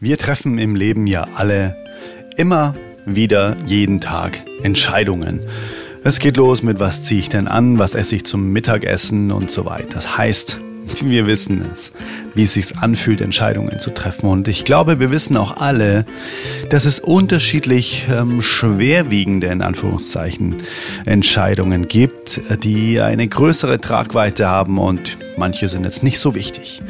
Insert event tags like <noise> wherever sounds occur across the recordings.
Wir treffen im Leben ja alle immer wieder jeden Tag Entscheidungen. Es geht los mit, was ziehe ich denn an, was esse ich zum Mittagessen und so weiter. Das heißt, <laughs> wir wissen es, wie es sich anfühlt, Entscheidungen zu treffen. Und ich glaube, wir wissen auch alle, dass es unterschiedlich ähm, schwerwiegende, in Anführungszeichen, Entscheidungen gibt, die eine größere Tragweite haben und manche sind jetzt nicht so wichtig.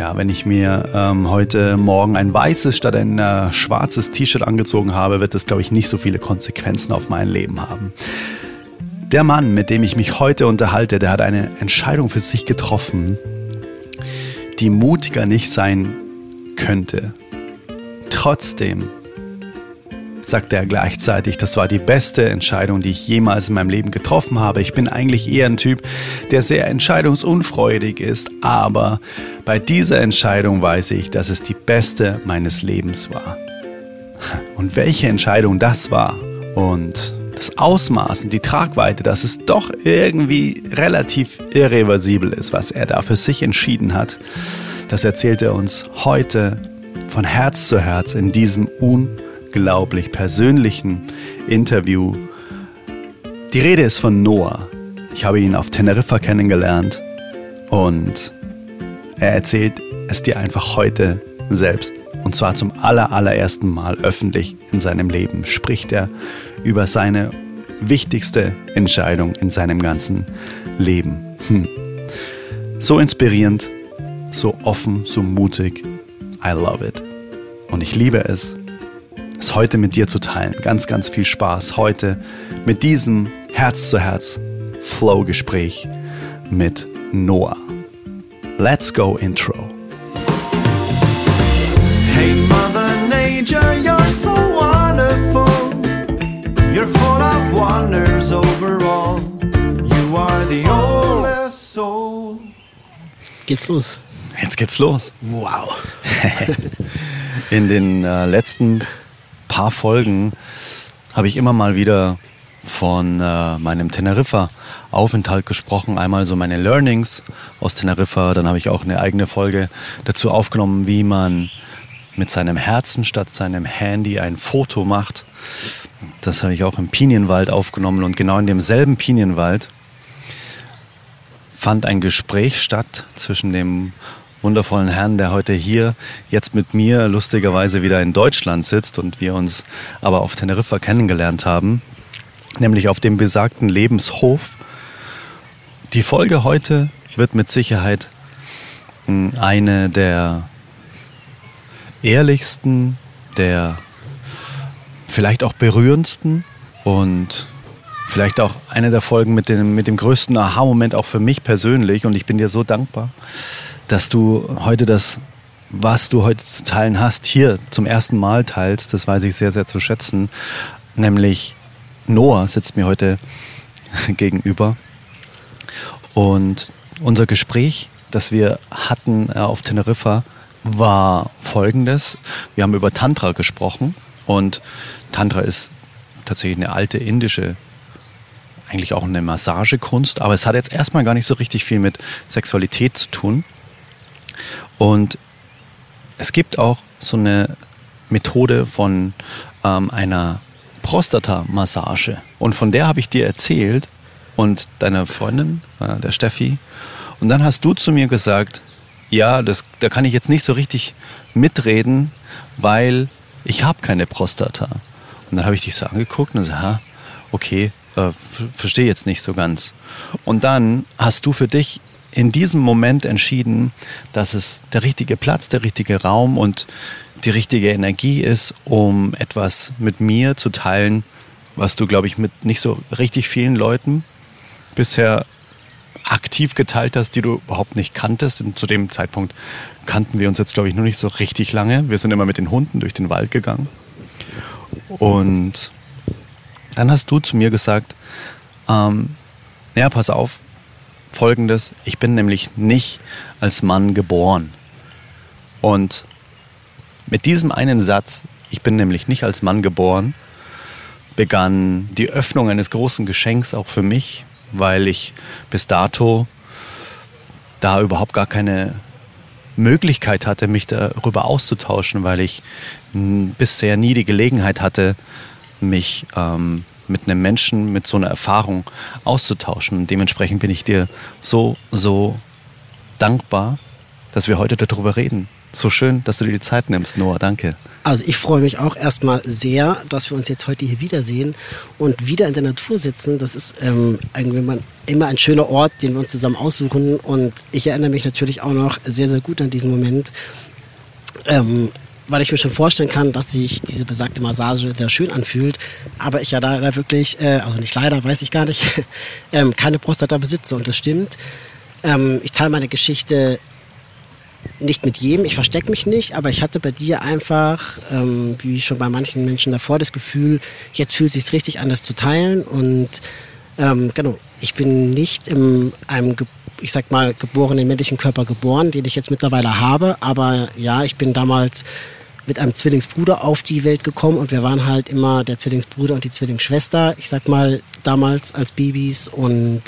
Ja, wenn ich mir ähm, heute Morgen ein weißes statt ein äh, schwarzes T-Shirt angezogen habe, wird das, glaube ich, nicht so viele Konsequenzen auf mein Leben haben. Der Mann, mit dem ich mich heute unterhalte, der hat eine Entscheidung für sich getroffen, die mutiger nicht sein könnte. Trotzdem sagte er gleichzeitig, das war die beste Entscheidung, die ich jemals in meinem Leben getroffen habe. Ich bin eigentlich eher ein Typ, der sehr entscheidungsunfreudig ist, aber bei dieser Entscheidung weiß ich, dass es die beste meines Lebens war. Und welche Entscheidung das war und das Ausmaß und die Tragweite, dass es doch irgendwie relativ irreversibel ist, was er da für sich entschieden hat, das erzählt er uns heute von Herz zu Herz in diesem unglaublichen unglaublich persönlichen Interview. Die Rede ist von Noah. Ich habe ihn auf Teneriffa kennengelernt und er erzählt es dir einfach heute selbst. Und zwar zum aller, allerersten Mal öffentlich in seinem Leben spricht er über seine wichtigste Entscheidung in seinem ganzen Leben. Hm. So inspirierend, so offen, so mutig. I love it. Und ich liebe es, es heute mit dir zu teilen. Ganz, ganz viel Spaß heute mit diesem Herz-zu-Herz-Flow-Gespräch mit Noah. Let's go Intro. Hey Mother Nature, you're so wonderful. You're full of wonders overall. You are the oldest soul. Geht's los? Jetzt geht's los. Wow. <laughs> In den äh, letzten paar Folgen habe ich immer mal wieder von äh, meinem Teneriffa-Aufenthalt gesprochen. Einmal so meine Learnings aus Teneriffa. Dann habe ich auch eine eigene Folge dazu aufgenommen, wie man mit seinem Herzen statt seinem Handy ein Foto macht. Das habe ich auch im Pinienwald aufgenommen. Und genau in demselben Pinienwald fand ein Gespräch statt zwischen dem wundervollen Herrn, der heute hier jetzt mit mir lustigerweise wieder in Deutschland sitzt und wir uns aber auf Teneriffa kennengelernt haben, nämlich auf dem besagten Lebenshof. Die Folge heute wird mit Sicherheit hm, eine der ehrlichsten, der vielleicht auch berührendsten und vielleicht auch eine der Folgen mit dem, mit dem größten Aha-Moment auch für mich persönlich. Und ich bin dir so dankbar, dass du heute das, was du heute zu teilen hast, hier zum ersten Mal teilst. Das weiß ich sehr, sehr zu schätzen. Nämlich Noah sitzt mir heute <laughs> gegenüber. Und unser Gespräch, das wir hatten äh, auf Teneriffa, war folgendes. Wir haben über Tantra gesprochen und Tantra ist tatsächlich eine alte indische eigentlich auch eine Massagekunst, aber es hat jetzt erstmal gar nicht so richtig viel mit Sexualität zu tun. Und es gibt auch so eine Methode von ähm, einer Prostata-Massage. Und von der habe ich dir erzählt und deiner Freundin, äh, der Steffi. Und dann hast du zu mir gesagt, ja, das, da kann ich jetzt nicht so richtig mitreden, weil ich habe keine Prostata. Und dann habe ich dich so angeguckt und ha, okay, äh, verstehe jetzt nicht so ganz. Und dann hast du für dich in diesem Moment entschieden, dass es der richtige Platz, der richtige Raum und die richtige Energie ist, um etwas mit mir zu teilen, was du, glaube ich, mit nicht so richtig vielen Leuten bisher aktiv geteilt hast, die du überhaupt nicht kanntest. Und zu dem Zeitpunkt kannten wir uns jetzt, glaube ich, noch nicht so richtig lange. Wir sind immer mit den Hunden durch den Wald gegangen. Und dann hast du zu mir gesagt, ähm, ja, pass auf, folgendes, ich bin nämlich nicht als Mann geboren. Und mit diesem einen Satz, ich bin nämlich nicht als Mann geboren, begann die Öffnung eines großen Geschenks auch für mich, weil ich bis dato da überhaupt gar keine Möglichkeit hatte, mich darüber auszutauschen, weil ich bisher nie die Gelegenheit hatte, mich ähm, mit einem Menschen mit so einer Erfahrung auszutauschen. Und dementsprechend bin ich dir so, so dankbar, dass wir heute darüber reden. So schön, dass du dir die Zeit nimmst, Noah. Danke. Also ich freue mich auch erstmal sehr, dass wir uns jetzt heute hier wiedersehen und wieder in der Natur sitzen. Das ist ähm, immer ein schöner Ort, den wir uns zusammen aussuchen. Und ich erinnere mich natürlich auch noch sehr, sehr gut an diesen Moment. Ähm, weil ich mir schon vorstellen kann, dass sich diese besagte Massage sehr schön anfühlt, aber ich ja leider wirklich, äh, also nicht leider, weiß ich gar nicht, <laughs> ähm, keine Prostata besitze und das stimmt. Ähm, ich teile meine Geschichte nicht mit jedem, ich verstecke mich nicht, aber ich hatte bei dir einfach, ähm, wie schon bei manchen Menschen davor, das Gefühl, jetzt fühlt es sich richtig an, das zu teilen. Und ähm, genau, ich bin nicht in einem, ich sag mal, geborenen männlichen Körper geboren, den ich jetzt mittlerweile habe, aber ja, ich bin damals mit einem Zwillingsbruder auf die Welt gekommen und wir waren halt immer der Zwillingsbruder und die Zwillingsschwester, ich sag mal, damals als Babys und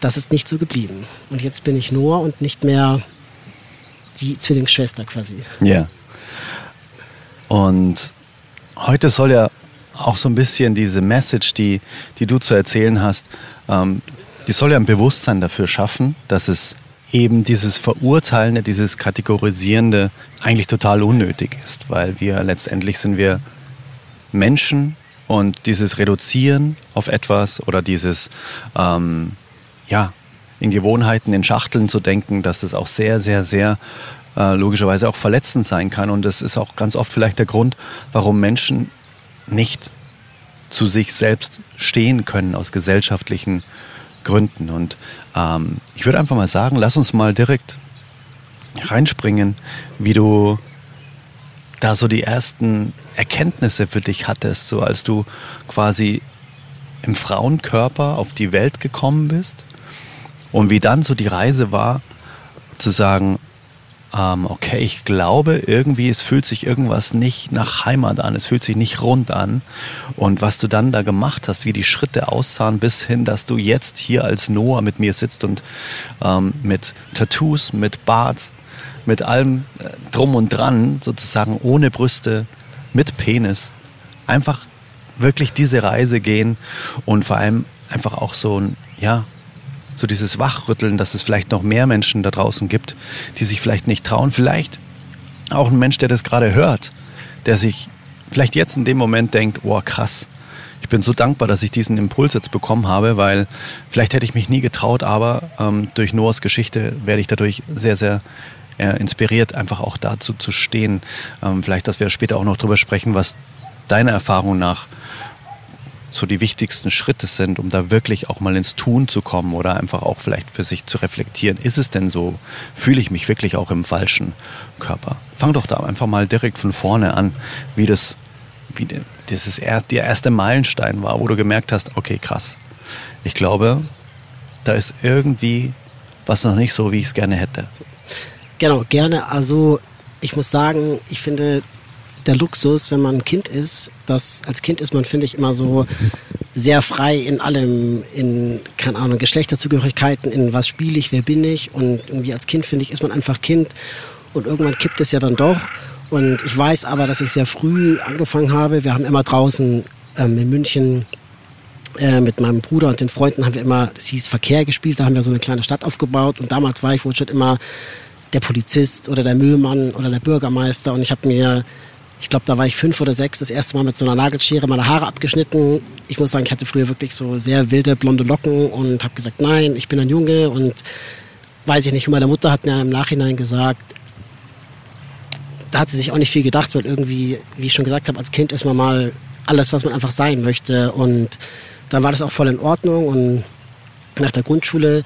das ist nicht so geblieben. Und jetzt bin ich Noah und nicht mehr die Zwillingsschwester quasi. Ja. Und heute soll ja auch so ein bisschen diese Message, die, die du zu erzählen hast, ähm, die soll ja ein Bewusstsein dafür schaffen, dass es eben dieses Verurteilende, dieses Kategorisierende eigentlich total unnötig ist, weil wir letztendlich sind wir Menschen und dieses Reduzieren auf etwas oder dieses, ähm, ja, in Gewohnheiten, in Schachteln zu denken, dass das auch sehr, sehr, sehr äh, logischerweise auch verletzend sein kann. Und das ist auch ganz oft vielleicht der Grund, warum Menschen nicht zu sich selbst stehen können aus gesellschaftlichen Gründen. Und ähm, ich würde einfach mal sagen, lass uns mal direkt reinspringen, wie du da so die ersten Erkenntnisse für dich hattest, so als du quasi im Frauenkörper auf die Welt gekommen bist und wie dann so die Reise war, zu sagen, ähm, okay, ich glaube irgendwie, es fühlt sich irgendwas nicht nach Heimat an, es fühlt sich nicht rund an. Und was du dann da gemacht hast, wie die Schritte aussahen, bis hin, dass du jetzt hier als Noah mit mir sitzt und ähm, mit Tattoos, mit Bart, mit allem äh, drum und dran, sozusagen ohne Brüste, mit Penis, einfach wirklich diese Reise gehen und vor allem einfach auch so ein, ja, so dieses Wachrütteln, dass es vielleicht noch mehr Menschen da draußen gibt, die sich vielleicht nicht trauen. Vielleicht auch ein Mensch, der das gerade hört, der sich vielleicht jetzt in dem Moment denkt, oh krass, ich bin so dankbar, dass ich diesen Impuls jetzt bekommen habe, weil vielleicht hätte ich mich nie getraut, aber ähm, durch Noahs Geschichte werde ich dadurch sehr, sehr äh, inspiriert, einfach auch dazu zu stehen. Ähm, vielleicht, dass wir später auch noch drüber sprechen, was deiner Erfahrung nach so die wichtigsten Schritte sind, um da wirklich auch mal ins Tun zu kommen oder einfach auch vielleicht für sich zu reflektieren. Ist es denn so? Fühle ich mich wirklich auch im falschen Körper? Fang doch da einfach mal direkt von vorne an, wie das, wie dieses der erste Meilenstein war, wo du gemerkt hast, okay, krass. Ich glaube, da ist irgendwie was noch nicht so, wie ich es gerne hätte. Genau, gerne. Also ich muss sagen, ich finde, der Luxus, wenn man ein Kind ist. dass als Kind ist man, finde ich, immer so sehr frei in allem, in, keine Ahnung, Geschlechterzugehörigkeiten, in was spiele ich, wer bin ich. Und irgendwie als Kind, finde ich, ist man einfach Kind. Und irgendwann kippt es ja dann doch. Und ich weiß aber, dass ich sehr früh angefangen habe. Wir haben immer draußen ähm, in München äh, mit meinem Bruder und den Freunden haben wir immer, das hieß Verkehr gespielt, da haben wir so eine kleine Stadt aufgebaut und damals war ich wohl schon immer der Polizist oder der Müllmann oder der Bürgermeister und ich habe mir ich glaube, da war ich fünf oder sechs, das erste Mal mit so einer Nagelschere meine Haare abgeschnitten. Ich muss sagen, ich hatte früher wirklich so sehr wilde blonde Locken und habe gesagt, nein, ich bin ein Junge und weiß ich nicht. Meine Mutter hat mir im Nachhinein gesagt, da hat sie sich auch nicht viel gedacht, weil irgendwie, wie ich schon gesagt habe, als Kind ist man mal alles, was man einfach sein möchte. Und dann war das auch voll in Ordnung und nach der Grundschule.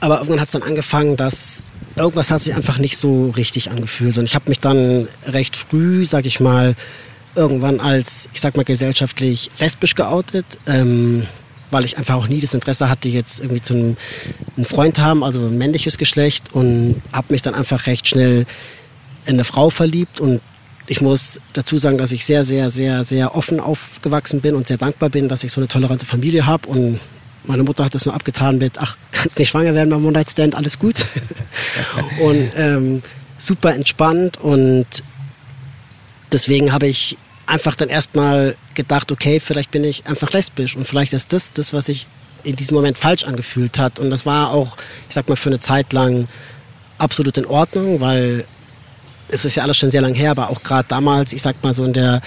Aber irgendwann hat es dann angefangen, dass irgendwas hat sich einfach nicht so richtig angefühlt. Und ich habe mich dann recht früh, sag ich mal, irgendwann als, ich sag mal, gesellschaftlich lesbisch geoutet, ähm, weil ich einfach auch nie das Interesse hatte, jetzt irgendwie zu einem, einen Freund haben, also ein männliches Geschlecht. Und habe mich dann einfach recht schnell in eine Frau verliebt. Und ich muss dazu sagen, dass ich sehr, sehr, sehr, sehr offen aufgewachsen bin und sehr dankbar bin, dass ich so eine tolerante Familie habe und meine Mutter hat das nur abgetan mit, ach, kannst nicht schwanger werden beim One-Night-Stand, alles gut. <laughs> und ähm, super entspannt und deswegen habe ich einfach dann erstmal gedacht, okay, vielleicht bin ich einfach lesbisch und vielleicht ist das das, was sich in diesem Moment falsch angefühlt hat. Und das war auch, ich sag mal, für eine Zeit lang absolut in Ordnung, weil es ist ja alles schon sehr lang her, aber auch gerade damals, ich sag mal so in der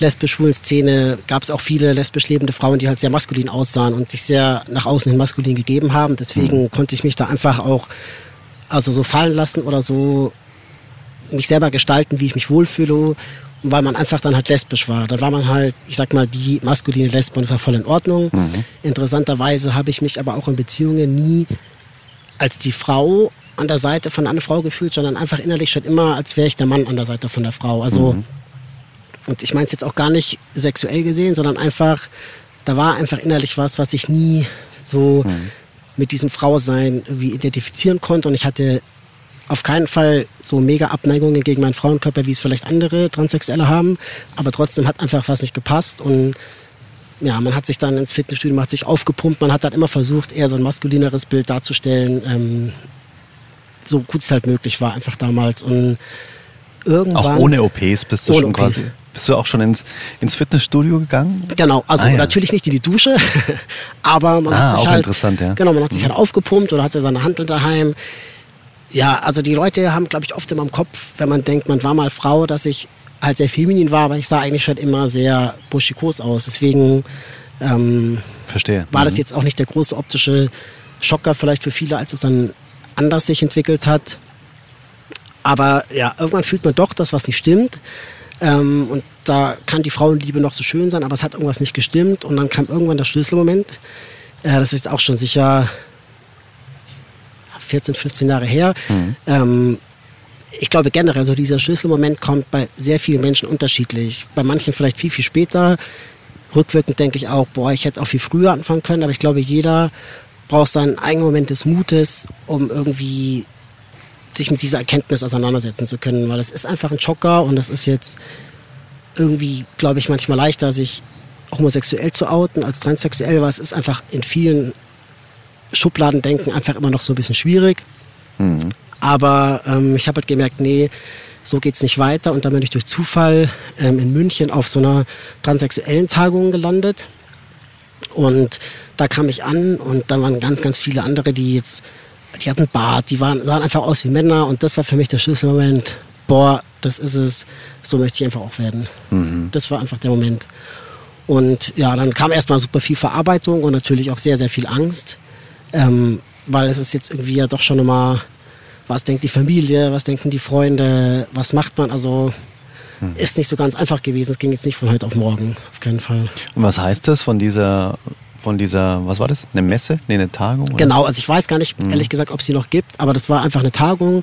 lesbisch-schwulen Szene gab es auch viele lesbisch lebende Frauen, die halt sehr maskulin aussahen und sich sehr nach außen hin maskulin gegeben haben. Deswegen mhm. konnte ich mich da einfach auch also so fallen lassen oder so mich selber gestalten, wie ich mich wohlfühle weil man einfach dann halt lesbisch war. Dann war man halt, ich sag mal, die maskuline Lesbe und war voll in Ordnung. Mhm. Interessanterweise habe ich mich aber auch in Beziehungen nie als die Frau an der Seite von einer Frau gefühlt, sondern einfach innerlich schon immer, als wäre ich der Mann an der Seite von der Frau. Also, mhm. Und ich meine es jetzt auch gar nicht sexuell gesehen, sondern einfach, da war einfach innerlich was, was ich nie so mhm. mit diesem Frausein irgendwie identifizieren konnte. Und ich hatte auf keinen Fall so mega Abneigungen gegen meinen Frauenkörper, wie es vielleicht andere Transsexuelle haben. Aber trotzdem hat einfach was nicht gepasst und ja, man hat sich dann ins Fitnessstudio, man hat sich aufgepumpt, man hat dann immer versucht, eher so ein maskulineres Bild darzustellen, ähm, so gut es halt möglich war, einfach damals. Und irgendwann. Auch ohne OPs bist du schon OPs. quasi. Bist du auch schon ins, ins Fitnessstudio gegangen? Genau, also ah, ja. natürlich nicht in die Dusche, <laughs> aber man ah, hat sich halt, interessant, ja. genau, man hat sich mhm. halt aufgepumpt oder hatte seine Handel daheim. Ja, also die Leute haben, glaube ich, oft immer im Kopf, wenn man denkt, man war mal Frau, dass ich halt sehr feminin war, aber ich sah eigentlich schon immer sehr buschikos aus. Deswegen ähm, Verstehe. war mhm. das jetzt auch nicht der große optische Schocker vielleicht für viele, als es dann anders sich entwickelt hat. Aber ja, irgendwann fühlt man doch das, was nicht stimmt. Ähm, und da kann die Frauenliebe noch so schön sein, aber es hat irgendwas nicht gestimmt. Und dann kam irgendwann der Schlüsselmoment. Äh, das ist auch schon sicher 14, 15 Jahre her. Mhm. Ähm, ich glaube generell, so dieser Schlüsselmoment kommt bei sehr vielen Menschen unterschiedlich. Bei manchen vielleicht viel, viel später. Rückwirkend denke ich auch, boah, ich hätte auch viel früher anfangen können, aber ich glaube, jeder braucht seinen eigenen Moment des Mutes, um irgendwie sich mit dieser Erkenntnis auseinandersetzen zu können, weil es ist einfach ein Schocker und es ist jetzt irgendwie, glaube ich, manchmal leichter, sich homosexuell zu outen als transsexuell, weil es ist einfach in vielen Schubladendenken einfach immer noch so ein bisschen schwierig. Mhm. Aber ähm, ich habe halt gemerkt, nee, so geht es nicht weiter. Und dann bin ich durch Zufall ähm, in München auf so einer transsexuellen Tagung gelandet. Und da kam ich an und dann waren ganz, ganz viele andere, die jetzt, die hatten Bart, die waren, sahen einfach aus wie Männer. Und das war für mich der Schlüsselmoment. Boah, das ist es, so möchte ich einfach auch werden. Mhm. Das war einfach der Moment. Und ja, dann kam erstmal super viel Verarbeitung und natürlich auch sehr, sehr viel Angst. Ähm, weil es ist jetzt irgendwie ja doch schon immer, was denkt die Familie, was denken die Freunde, was macht man? Also hm. ist nicht so ganz einfach gewesen. Es ging jetzt nicht von heute auf morgen, auf keinen Fall. Und was heißt das von dieser von dieser, was war das? Eine Messe? Nee, eine Tagung? Oder? Genau, also ich weiß gar nicht, hm. ehrlich gesagt, ob es sie noch gibt, aber das war einfach eine Tagung.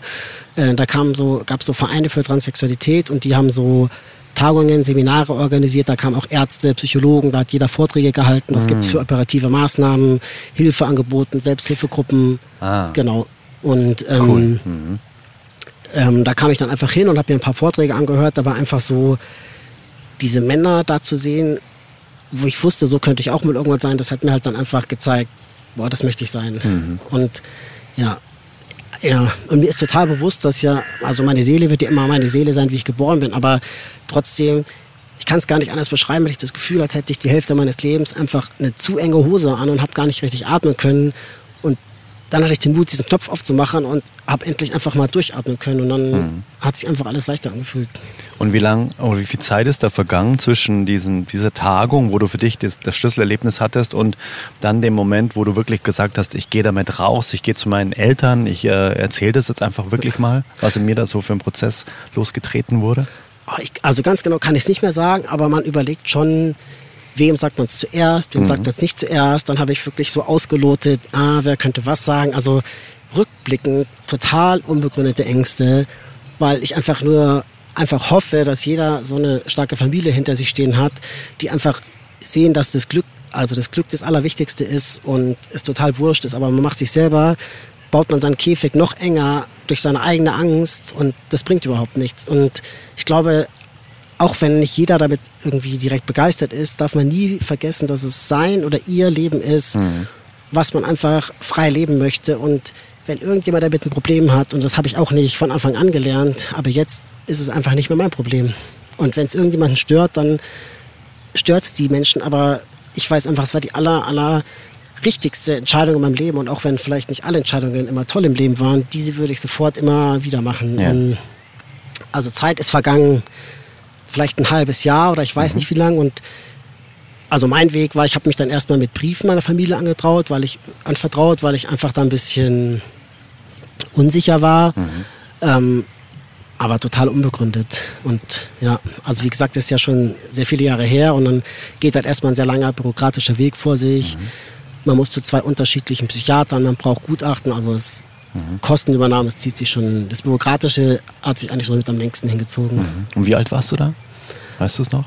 Äh, da kam so, gab es so Vereine für Transsexualität und die haben so Tagungen, Seminare organisiert, da kamen auch Ärzte, Psychologen, da hat jeder Vorträge gehalten, was mhm. gibt es für operative Maßnahmen, Hilfe angeboten, Selbsthilfegruppen. Ah. Genau. Und ähm, cool. mhm. ähm, da kam ich dann einfach hin und habe mir ein paar Vorträge angehört, da war einfach so diese Männer da zu sehen, wo ich wusste, so könnte ich auch mal irgendwann sein, das hat mir halt dann einfach gezeigt, boah, das möchte ich sein. Mhm. Und ja, ja, und mir ist total bewusst, dass ja, also meine Seele wird ja immer meine Seele sein, wie ich geboren bin, aber trotzdem, ich kann es gar nicht anders beschreiben, weil ich das Gefühl hatte, hätte ich die Hälfte meines Lebens einfach eine zu enge Hose an und habe gar nicht richtig atmen können. Dann hatte ich den Mut, diesen Knopf aufzumachen und habe endlich einfach mal durchatmen können. Und dann mhm. hat sich einfach alles leichter angefühlt. Und wie lang oder wie viel Zeit ist da vergangen zwischen diesen, dieser Tagung, wo du für dich das, das Schlüsselerlebnis hattest und dann dem Moment, wo du wirklich gesagt hast, ich gehe damit raus, ich gehe zu meinen Eltern, ich äh, erzähle das jetzt einfach wirklich mal, was in mir da so für ein Prozess losgetreten wurde? Ah, also ganz genau kann ich es nicht mehr sagen, aber man überlegt schon, wem sagt man es zuerst, wem mhm. sagt man es nicht zuerst. Dann habe ich wirklich so ausgelotet, ah, wer könnte was sagen. Also rückblickend total unbegründete Ängste, weil ich einfach nur einfach hoffe, dass jeder so eine starke Familie hinter sich stehen hat, die einfach sehen, dass das Glück, also das Glück das Allerwichtigste ist und es total wurscht ist, aber man macht sich selber, baut man seinen Käfig noch enger durch seine eigene Angst und das bringt überhaupt nichts. Und ich glaube, auch wenn nicht jeder damit irgendwie direkt begeistert ist, darf man nie vergessen, dass es sein oder ihr Leben ist. Mhm. was man einfach frei leben möchte. Und wenn irgendjemand damit ein Problem hat, und das habe ich auch nicht von Anfang an gelernt, aber jetzt ist es einfach nicht mehr mein Problem. Und wenn es irgendjemanden stört, dann stört es die Menschen, aber ich weiß einfach, es war die aller, aller richtigste Entscheidung in meinem Leben und auch wenn vielleicht nicht alle Entscheidungen immer toll im Leben waren, diese würde ich sofort immer wieder machen. Ja. Und also Zeit ist vergangen, vielleicht ein halbes Jahr oder ich weiß nicht wie lang und also mein Weg war, ich habe mich dann erstmal mit Briefen meiner Familie angetraut, weil ich anvertraut, weil ich einfach da ein bisschen unsicher war. Ähm, aber total unbegründet. Und ja, also wie gesagt, das ist ja schon sehr viele Jahre her und dann geht halt erstmal ein sehr langer bürokratischer Weg vor sich. Man muss zu zwei unterschiedlichen Psychiatern, man braucht Gutachten, also es Kostenübernahme, es zieht sich schon, das Bürokratische hat sich eigentlich so mit am längsten hingezogen. Und wie alt warst du da? Weißt du es noch?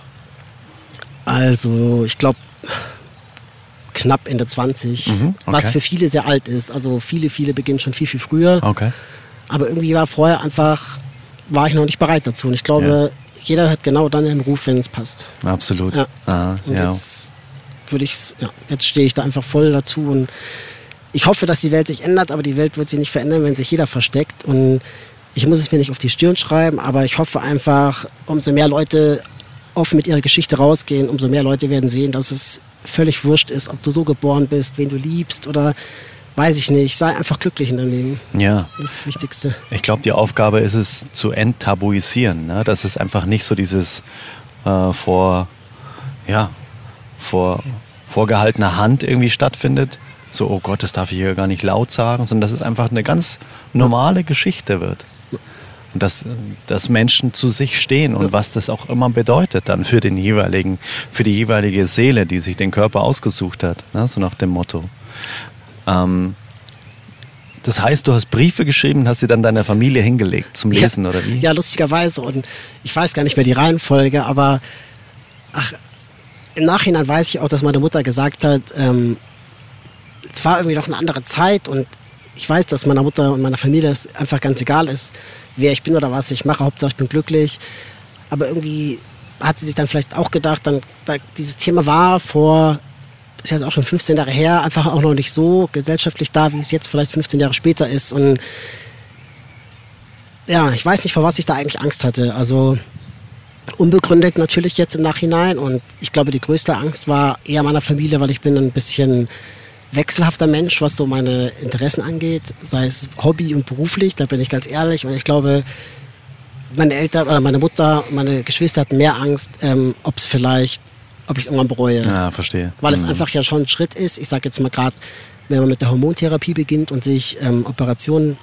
Also ich glaube knapp Ende 20, Mhm, was okay. für viele sehr alt ist. Also viele, viele beginnen schon viel, viel früher. Okay. Aber irgendwie war vorher einfach, war ich noch nicht bereit dazu. Und ich glaube, jeder hört genau dann den Ruf, wenn es passt. Absolut. Ja. Aha, Und ja. jetzt würde ich's, ja, jetzt stehe ich da einfach voll dazu und ich hoffe, dass die Welt sich ändert, aber die Welt wird sich nicht verändern, wenn sich jeder versteckt. Und ich muss es mir nicht auf die Stirn schreiben, aber ich hoffe einfach, umso mehr Leute offen mit ihrer Geschichte rausgehen, umso mehr Leute werden sehen, dass es völlig wurscht ist, ob du so geboren bist, wen du liebst oder weiß ich nicht. Sei einfach glücklich in deinem Leben. ja. Das ist das Wichtigste. Ich glaube, die Aufgabe ist es zu enttabuisieren, ne? dass es einfach nicht so dieses äh, vor, ja, vor vorgehaltener Hand irgendwie stattfindet. So, oh Gott, das darf ich hier gar nicht laut sagen, sondern dass es einfach eine ganz normale Geschichte wird. Und dass, dass Menschen zu sich stehen und was das auch immer bedeutet dann für den jeweiligen, für die jeweilige Seele, die sich den Körper ausgesucht hat, ne? so nach dem Motto. Ähm, das heißt, du hast Briefe geschrieben und hast sie dann deiner Familie hingelegt zum Lesen, ja, oder wie? Ja, lustigerweise. Und ich weiß gar nicht mehr die Reihenfolge, aber ach, im Nachhinein weiß ich auch, dass meine Mutter gesagt hat, ähm, es war irgendwie noch eine andere Zeit und ich weiß, dass meiner Mutter und meiner Familie es einfach ganz egal ist, wer ich bin oder was ich mache. Hauptsache ich bin glücklich. Aber irgendwie hat sie sich dann vielleicht auch gedacht, dann, da, dieses Thema war vor, ist jetzt auch schon 15 Jahre her, einfach auch noch nicht so gesellschaftlich da, wie es jetzt vielleicht 15 Jahre später ist. Und ja, ich weiß nicht, vor was ich da eigentlich Angst hatte. Also unbegründet natürlich jetzt im Nachhinein. Und ich glaube, die größte Angst war eher meiner Familie, weil ich bin ein bisschen wechselhafter Mensch, was so meine Interessen angeht, sei es Hobby und beruflich, da bin ich ganz ehrlich. Und ich glaube, meine Eltern oder meine Mutter, meine Geschwister hatten mehr Angst, ähm, ob es vielleicht, ob ich es irgendwann bereue. Ja, verstehe. Weil es Mhm. einfach ja schon ein Schritt ist. Ich sage jetzt mal gerade, wenn man mit der Hormontherapie beginnt und sich ähm, Operationen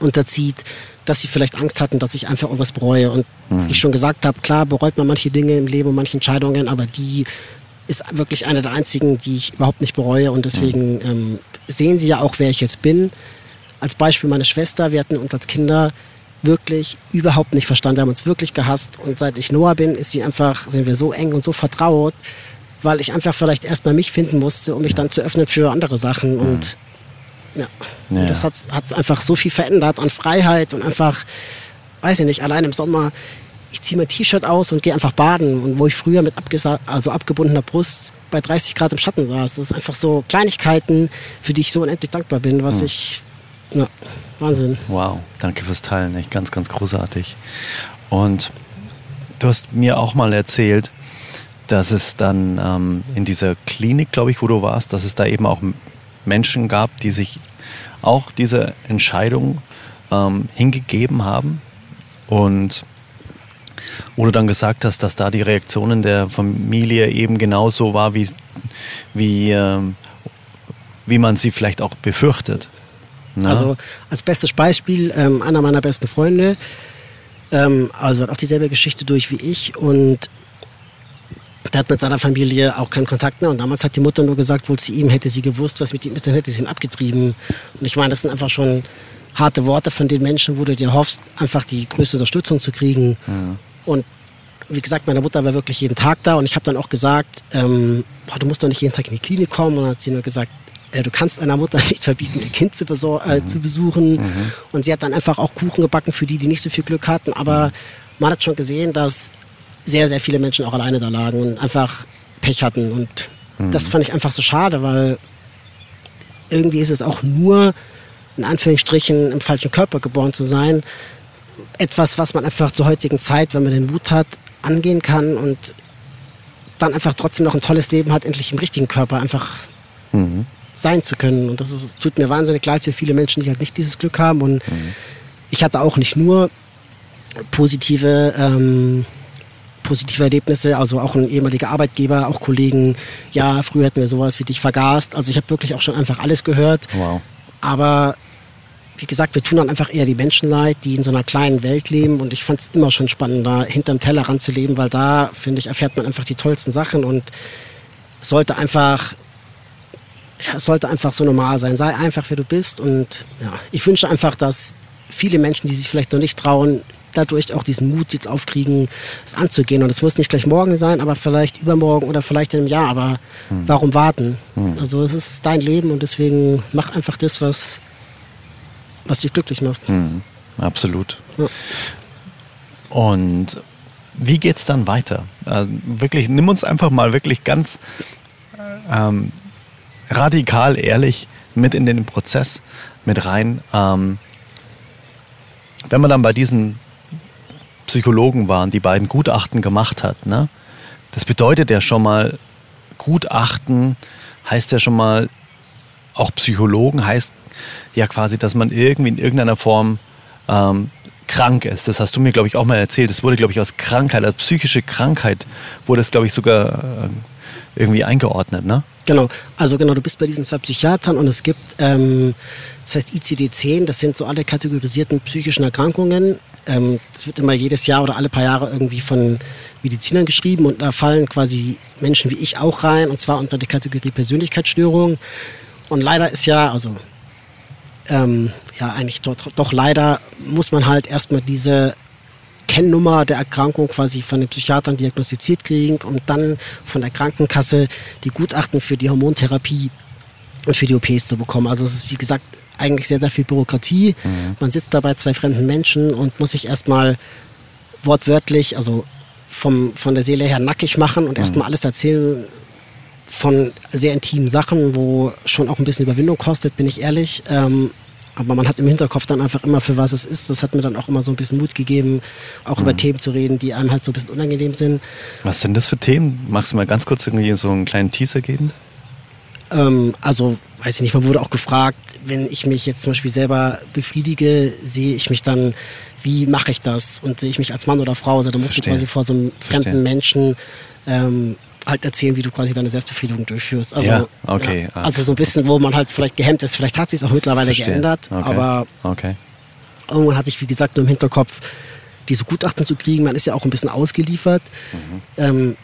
unterzieht, dass sie vielleicht Angst hatten, dass ich einfach irgendwas bereue. Und wie ich schon gesagt habe, klar bereut man manche Dinge im Leben und manche Entscheidungen, aber die ist wirklich eine der einzigen, die ich überhaupt nicht bereue. Und deswegen ähm, sehen sie ja auch, wer ich jetzt bin. Als Beispiel meine Schwester, wir hatten uns als Kinder wirklich überhaupt nicht verstanden. Wir haben uns wirklich gehasst. Und seit ich Noah bin, ist sie einfach, sind wir so eng und so vertraut, weil ich einfach vielleicht erstmal mich finden musste, um mich dann zu öffnen für andere Sachen. Und ja, Ja. Und das hat es einfach so viel verändert an Freiheit und einfach, weiß ich nicht, allein im Sommer, ich ziehe mein T-Shirt aus und gehe einfach baden. Und wo ich früher mit also abgebundener Brust bei 30 Grad im Schatten saß. Das ist einfach so Kleinigkeiten, für die ich so unendlich dankbar bin, was ich, ja, Wahnsinn. Wow, danke fürs Teilen, echt ganz, ganz großartig. Und du hast mir auch mal erzählt, dass es dann ähm, in dieser Klinik, glaube ich, wo du warst, dass es da eben auch Menschen gab, die sich auch diese Entscheidung ähm, hingegeben haben und wo du dann gesagt hast, dass da die Reaktionen der Familie eben genauso war, wie, wie, ähm, wie man sie vielleicht auch befürchtet. Ne? Also als bestes Beispiel, ähm, einer meiner besten Freunde, ähm, also hat auch dieselbe Geschichte durch wie ich und der hat mit seiner Familie auch keinen Kontakt mehr und damals hat die Mutter nur gesagt, wohl zu ihm hätte sie gewusst, was mit ihm ist, dann hätte sie ihn abgetrieben. Und ich meine, das sind einfach schon harte Worte von den Menschen, wo du dir hoffst, einfach die größte Unterstützung zu kriegen. Und wie gesagt, meine Mutter war wirklich jeden Tag da und ich habe dann auch gesagt, ähm, boah, du musst doch nicht jeden Tag in die Klinik kommen. Und dann hat sie nur gesagt, äh, du kannst einer Mutter <laughs> nicht verbieten, ihr Kind zu, äh, zu besuchen. Und sie hat dann einfach auch Kuchen gebacken für die, die nicht so viel Glück hatten. Aber man hat schon gesehen, dass sehr, sehr viele Menschen auch alleine da lagen und einfach Pech hatten. Und das fand ich einfach so schade, weil irgendwie ist es auch nur, in Anführungsstrichen, im falschen Körper geboren zu sein. Etwas, was man einfach zur heutigen Zeit, wenn man den Mut hat, angehen kann und dann einfach trotzdem noch ein tolles Leben hat, endlich im richtigen Körper einfach sein zu können. Und das ist, tut mir wahnsinnig leid für viele Menschen, die halt nicht dieses Glück haben. Und ich hatte auch nicht nur positive, ähm, positive Erlebnisse, also auch ein ehemaliger Arbeitgeber, auch Kollegen, ja, früher hätten wir sowas wie dich vergast. Also ich habe wirklich auch schon einfach alles gehört. Wow. Aber wie gesagt, wir tun dann einfach eher die Menschen leid, die in so einer kleinen Welt leben. Und ich fand es immer schon spannend, da hinterm Tellerrand zu leben, weil da, finde ich, erfährt man einfach die tollsten Sachen und es sollte einfach, ja, es sollte einfach so normal sein. Sei einfach, wer du bist. Und ja, ich wünsche einfach, dass viele Menschen, die sich vielleicht noch nicht trauen, dadurch auch diesen Mut jetzt aufkriegen, es anzugehen. Und es muss nicht gleich morgen sein, aber vielleicht übermorgen oder vielleicht in einem Jahr. Aber warum warten? Also es ist dein Leben und deswegen mach einfach das, was, was dich glücklich macht. Mhm. Absolut. Ja. Und wie geht's dann weiter? Also wirklich, nimm uns einfach mal wirklich ganz ähm, radikal ehrlich mit in den Prozess mit rein. Ähm, wenn man dann bei diesen Psychologen waren, die beiden Gutachten gemacht hat, ne? Das bedeutet ja schon mal, Gutachten heißt ja schon mal, auch Psychologen heißt ja quasi, dass man irgendwie in irgendeiner Form ähm, krank ist. Das hast du mir, glaube ich, auch mal erzählt. Es wurde, glaube ich, als Krankheit, als psychische Krankheit, wurde es, glaube ich, sogar äh, irgendwie eingeordnet, ne? Genau, also genau, du bist bei diesen zwei Psychiatern und es gibt, ähm, das heißt ICD-10, das sind so alle kategorisierten psychischen Erkrankungen. Ähm, das wird immer jedes Jahr oder alle paar Jahre irgendwie von Medizinern geschrieben und da fallen quasi Menschen wie ich auch rein und zwar unter die Kategorie Persönlichkeitsstörung. Und leider ist ja, also ähm, ja eigentlich doch, doch leider muss man halt erstmal diese Kennnummer der Erkrankung quasi von den Psychiatern diagnostiziert kriegen und dann von der Krankenkasse die Gutachten für die Hormontherapie und für die OPs zu bekommen. Also es ist wie gesagt eigentlich sehr, sehr viel Bürokratie. Man sitzt da bei zwei fremden Menschen und muss sich erstmal wortwörtlich, also vom, von der Seele her nackig machen und erstmal alles erzählen von sehr intimen Sachen, wo schon auch ein bisschen Überwindung kostet, bin ich ehrlich. Ähm, aber man hat im Hinterkopf dann einfach immer, für was es ist. Das hat mir dann auch immer so ein bisschen Mut gegeben, auch über Themen zu reden, die einem halt so ein bisschen unangenehm sind. Was sind das für Themen? Magst du mal ganz kurz irgendwie so einen kleinen Teaser geben? Ähm, also, weiß ich nicht, man wurde auch gefragt, wenn ich mich jetzt zum Beispiel selber befriedige, sehe ich mich dann, wie mache ich das? Und sehe ich mich als Mann oder Frau? Also, da musst Verstehe. du quasi vor so einem fremden Verstehe. Menschen ähm, halt erzählen, wie du quasi deine Selbstbefriedigung durchführst. Also, Ja, okay. ja, also so ein bisschen, wo man halt vielleicht gehemmt ist. Vielleicht hat sich auch mittlerweile Verstehe. geändert, Okay. aber Okay. irgendwann hatte ich, wie gesagt, nur im Hinterkopf, diese Gutachten zu kriegen. Man ist ja auch ein bisschen ausgeliefert. Mhm. Ähm,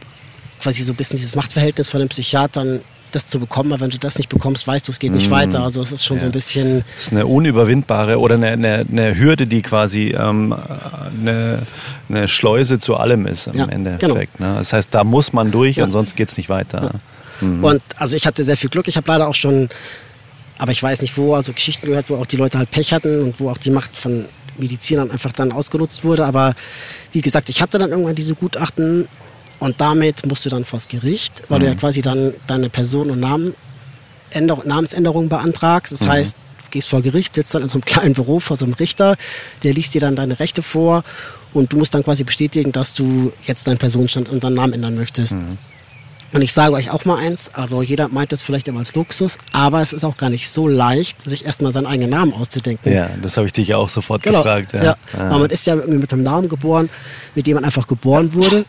quasi so ein bisschen dieses Machtverhältnis von den Psychiatern, das zu bekommen. Aber wenn du das nicht bekommst, weißt du, es geht nicht weiter. Also es ist schon so ein bisschen, Das ist eine unüberwindbare oder eine, eine, eine Hürde, die quasi ähm, eine, eine Schleuse zu allem ist im Ja, Endeffekt. Ne? Das heißt, da muss man durch, Ja. ansonsten geht es nicht weiter. Und also ich hatte sehr viel Glück. Ich habe leider auch schon, aber ich weiß nicht wo, also Geschichten gehört, wo auch die Leute halt Pech hatten und wo auch die Macht von Medizinern einfach dann ausgenutzt wurde. Aber wie gesagt, ich hatte dann irgendwann diese Gutachten und damit musst du dann vors Gericht, weil du ja quasi dann deine Person und Namen Änder Namensänderung beantragst. Das heißt, du gehst vor Gericht, sitzt dann in so einem <laughs> kleinen Büro vor so einem Richter, der liest dir dann deine Rechte vor und du musst dann quasi bestätigen, dass du jetzt deinen Personenstand und deinen Namen ändern möchtest. Und ich sage euch auch mal eins, also jeder meint das vielleicht immer als Luxus, aber es ist auch gar nicht so leicht, sich erstmal seinen eigenen Namen auszudenken. Ja, das habe ich dich ja auch sofort Genau. gefragt. Ja. Ja. Ah. Aber man ist ja mit einem Namen geboren, mit dem man einfach geboren wurde.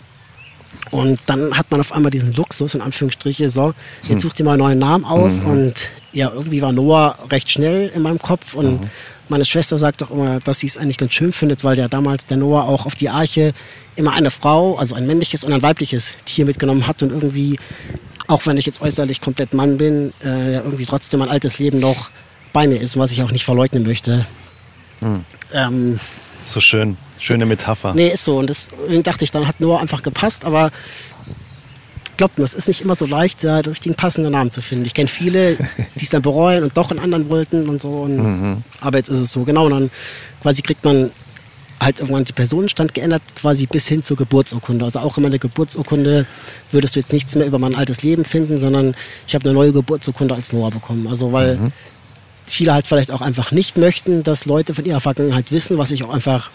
Und dann hat man auf einmal diesen Luxus, in Anführungsstriche, so, Hm. jetzt such dir mal einen neuen Namen aus. Mhm. Und ja, irgendwie war Noah recht schnell in meinem Kopf. Und Mhm. meine Schwester sagt doch immer, dass sie es eigentlich ganz schön findet, weil ja damals der Noah auch auf die Arche immer eine Frau, also ein männliches und ein weibliches Tier mitgenommen hat. Und irgendwie, auch wenn ich jetzt äußerlich komplett Mann bin, äh, ja irgendwie trotzdem mein altes Leben noch bei mir ist, was ich auch nicht verleugnen möchte. Hm. Ähm, So schön. Schöne Metapher. Nee, ist so. Und deswegen dachte ich, dann hat Noah einfach gepasst, aber glaubt mir, es ist nicht immer so leicht, da den richtigen passenden Namen zu finden. Ich kenne viele, die es dann bereuen und doch einen anderen wollten und so. Und Aber jetzt ist es so, genau. Und dann quasi kriegt man halt irgendwann die Personenstand geändert, quasi bis hin zur Geburtsurkunde. Also auch in meiner Geburtsurkunde würdest du jetzt nichts mehr über mein altes Leben finden, sondern ich habe eine neue Geburtsurkunde als Noah bekommen. Also weil Mhm. Viele halt vielleicht auch einfach nicht möchten, dass Leute von ihrer Vergangenheit wissen, was ich auch einfach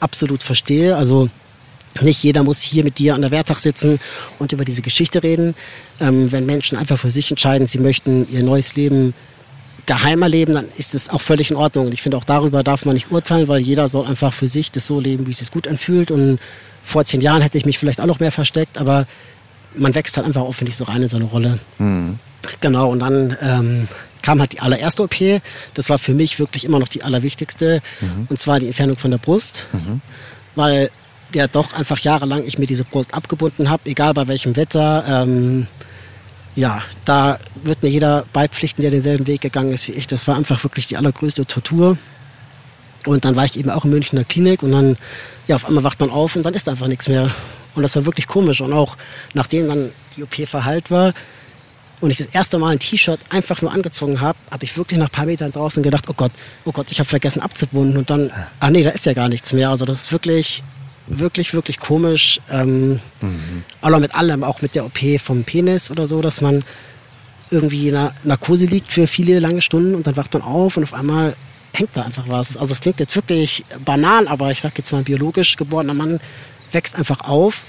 absolut verstehe. Also nicht jeder muss hier mit dir an der Wertach sitzen und über diese Geschichte reden. Ähm, wenn Menschen einfach für sich entscheiden, sie möchten ihr neues Leben geheimer leben, dann ist es auch völlig in Ordnung. Und ich finde, auch darüber darf man nicht urteilen, weil jeder soll einfach für sich das so leben, wie es sich gut anfühlt. Und vor zehn Jahren hätte ich mich vielleicht auch noch mehr versteckt, aber man wächst halt einfach auf, finde ich, so rein in seine Rolle. Genau, und dann ähm, kam halt die allererste OP. Das war für mich wirklich immer noch die allerwichtigste. Und zwar die Entfernung von der Brust. Weil der doch einfach jahrelang ich mir diese Brust abgebunden habe, egal bei welchem Wetter. Ähm, ja, da wird mir jeder beipflichten, der denselben Weg gegangen ist wie ich. Das war einfach wirklich die allergrößte Tortur. Und dann war ich eben auch in München in der Klinik und dann, ja, auf einmal wacht man auf und dann ist einfach nichts mehr. Und das war wirklich komisch. Und auch nachdem dann die OP verheilt war und ich das erste Mal ein T-Shirt einfach nur angezogen habe, habe ich wirklich nach ein paar Metern draußen gedacht, oh Gott, oh Gott, ich habe vergessen abzubunden. Und dann, ah nee, da ist ja gar nichts mehr. Also das ist wirklich, wirklich, wirklich komisch. Ähm, Aber mit allem, auch mit der OP vom Penis oder so, dass man irgendwie in einer Narkose liegt für viele lange Stunden und dann wacht man auf und auf einmal hängt da einfach was. Also es klingt jetzt wirklich banal, aber ich sage jetzt mal, ein biologisch geborener Mann wächst einfach auf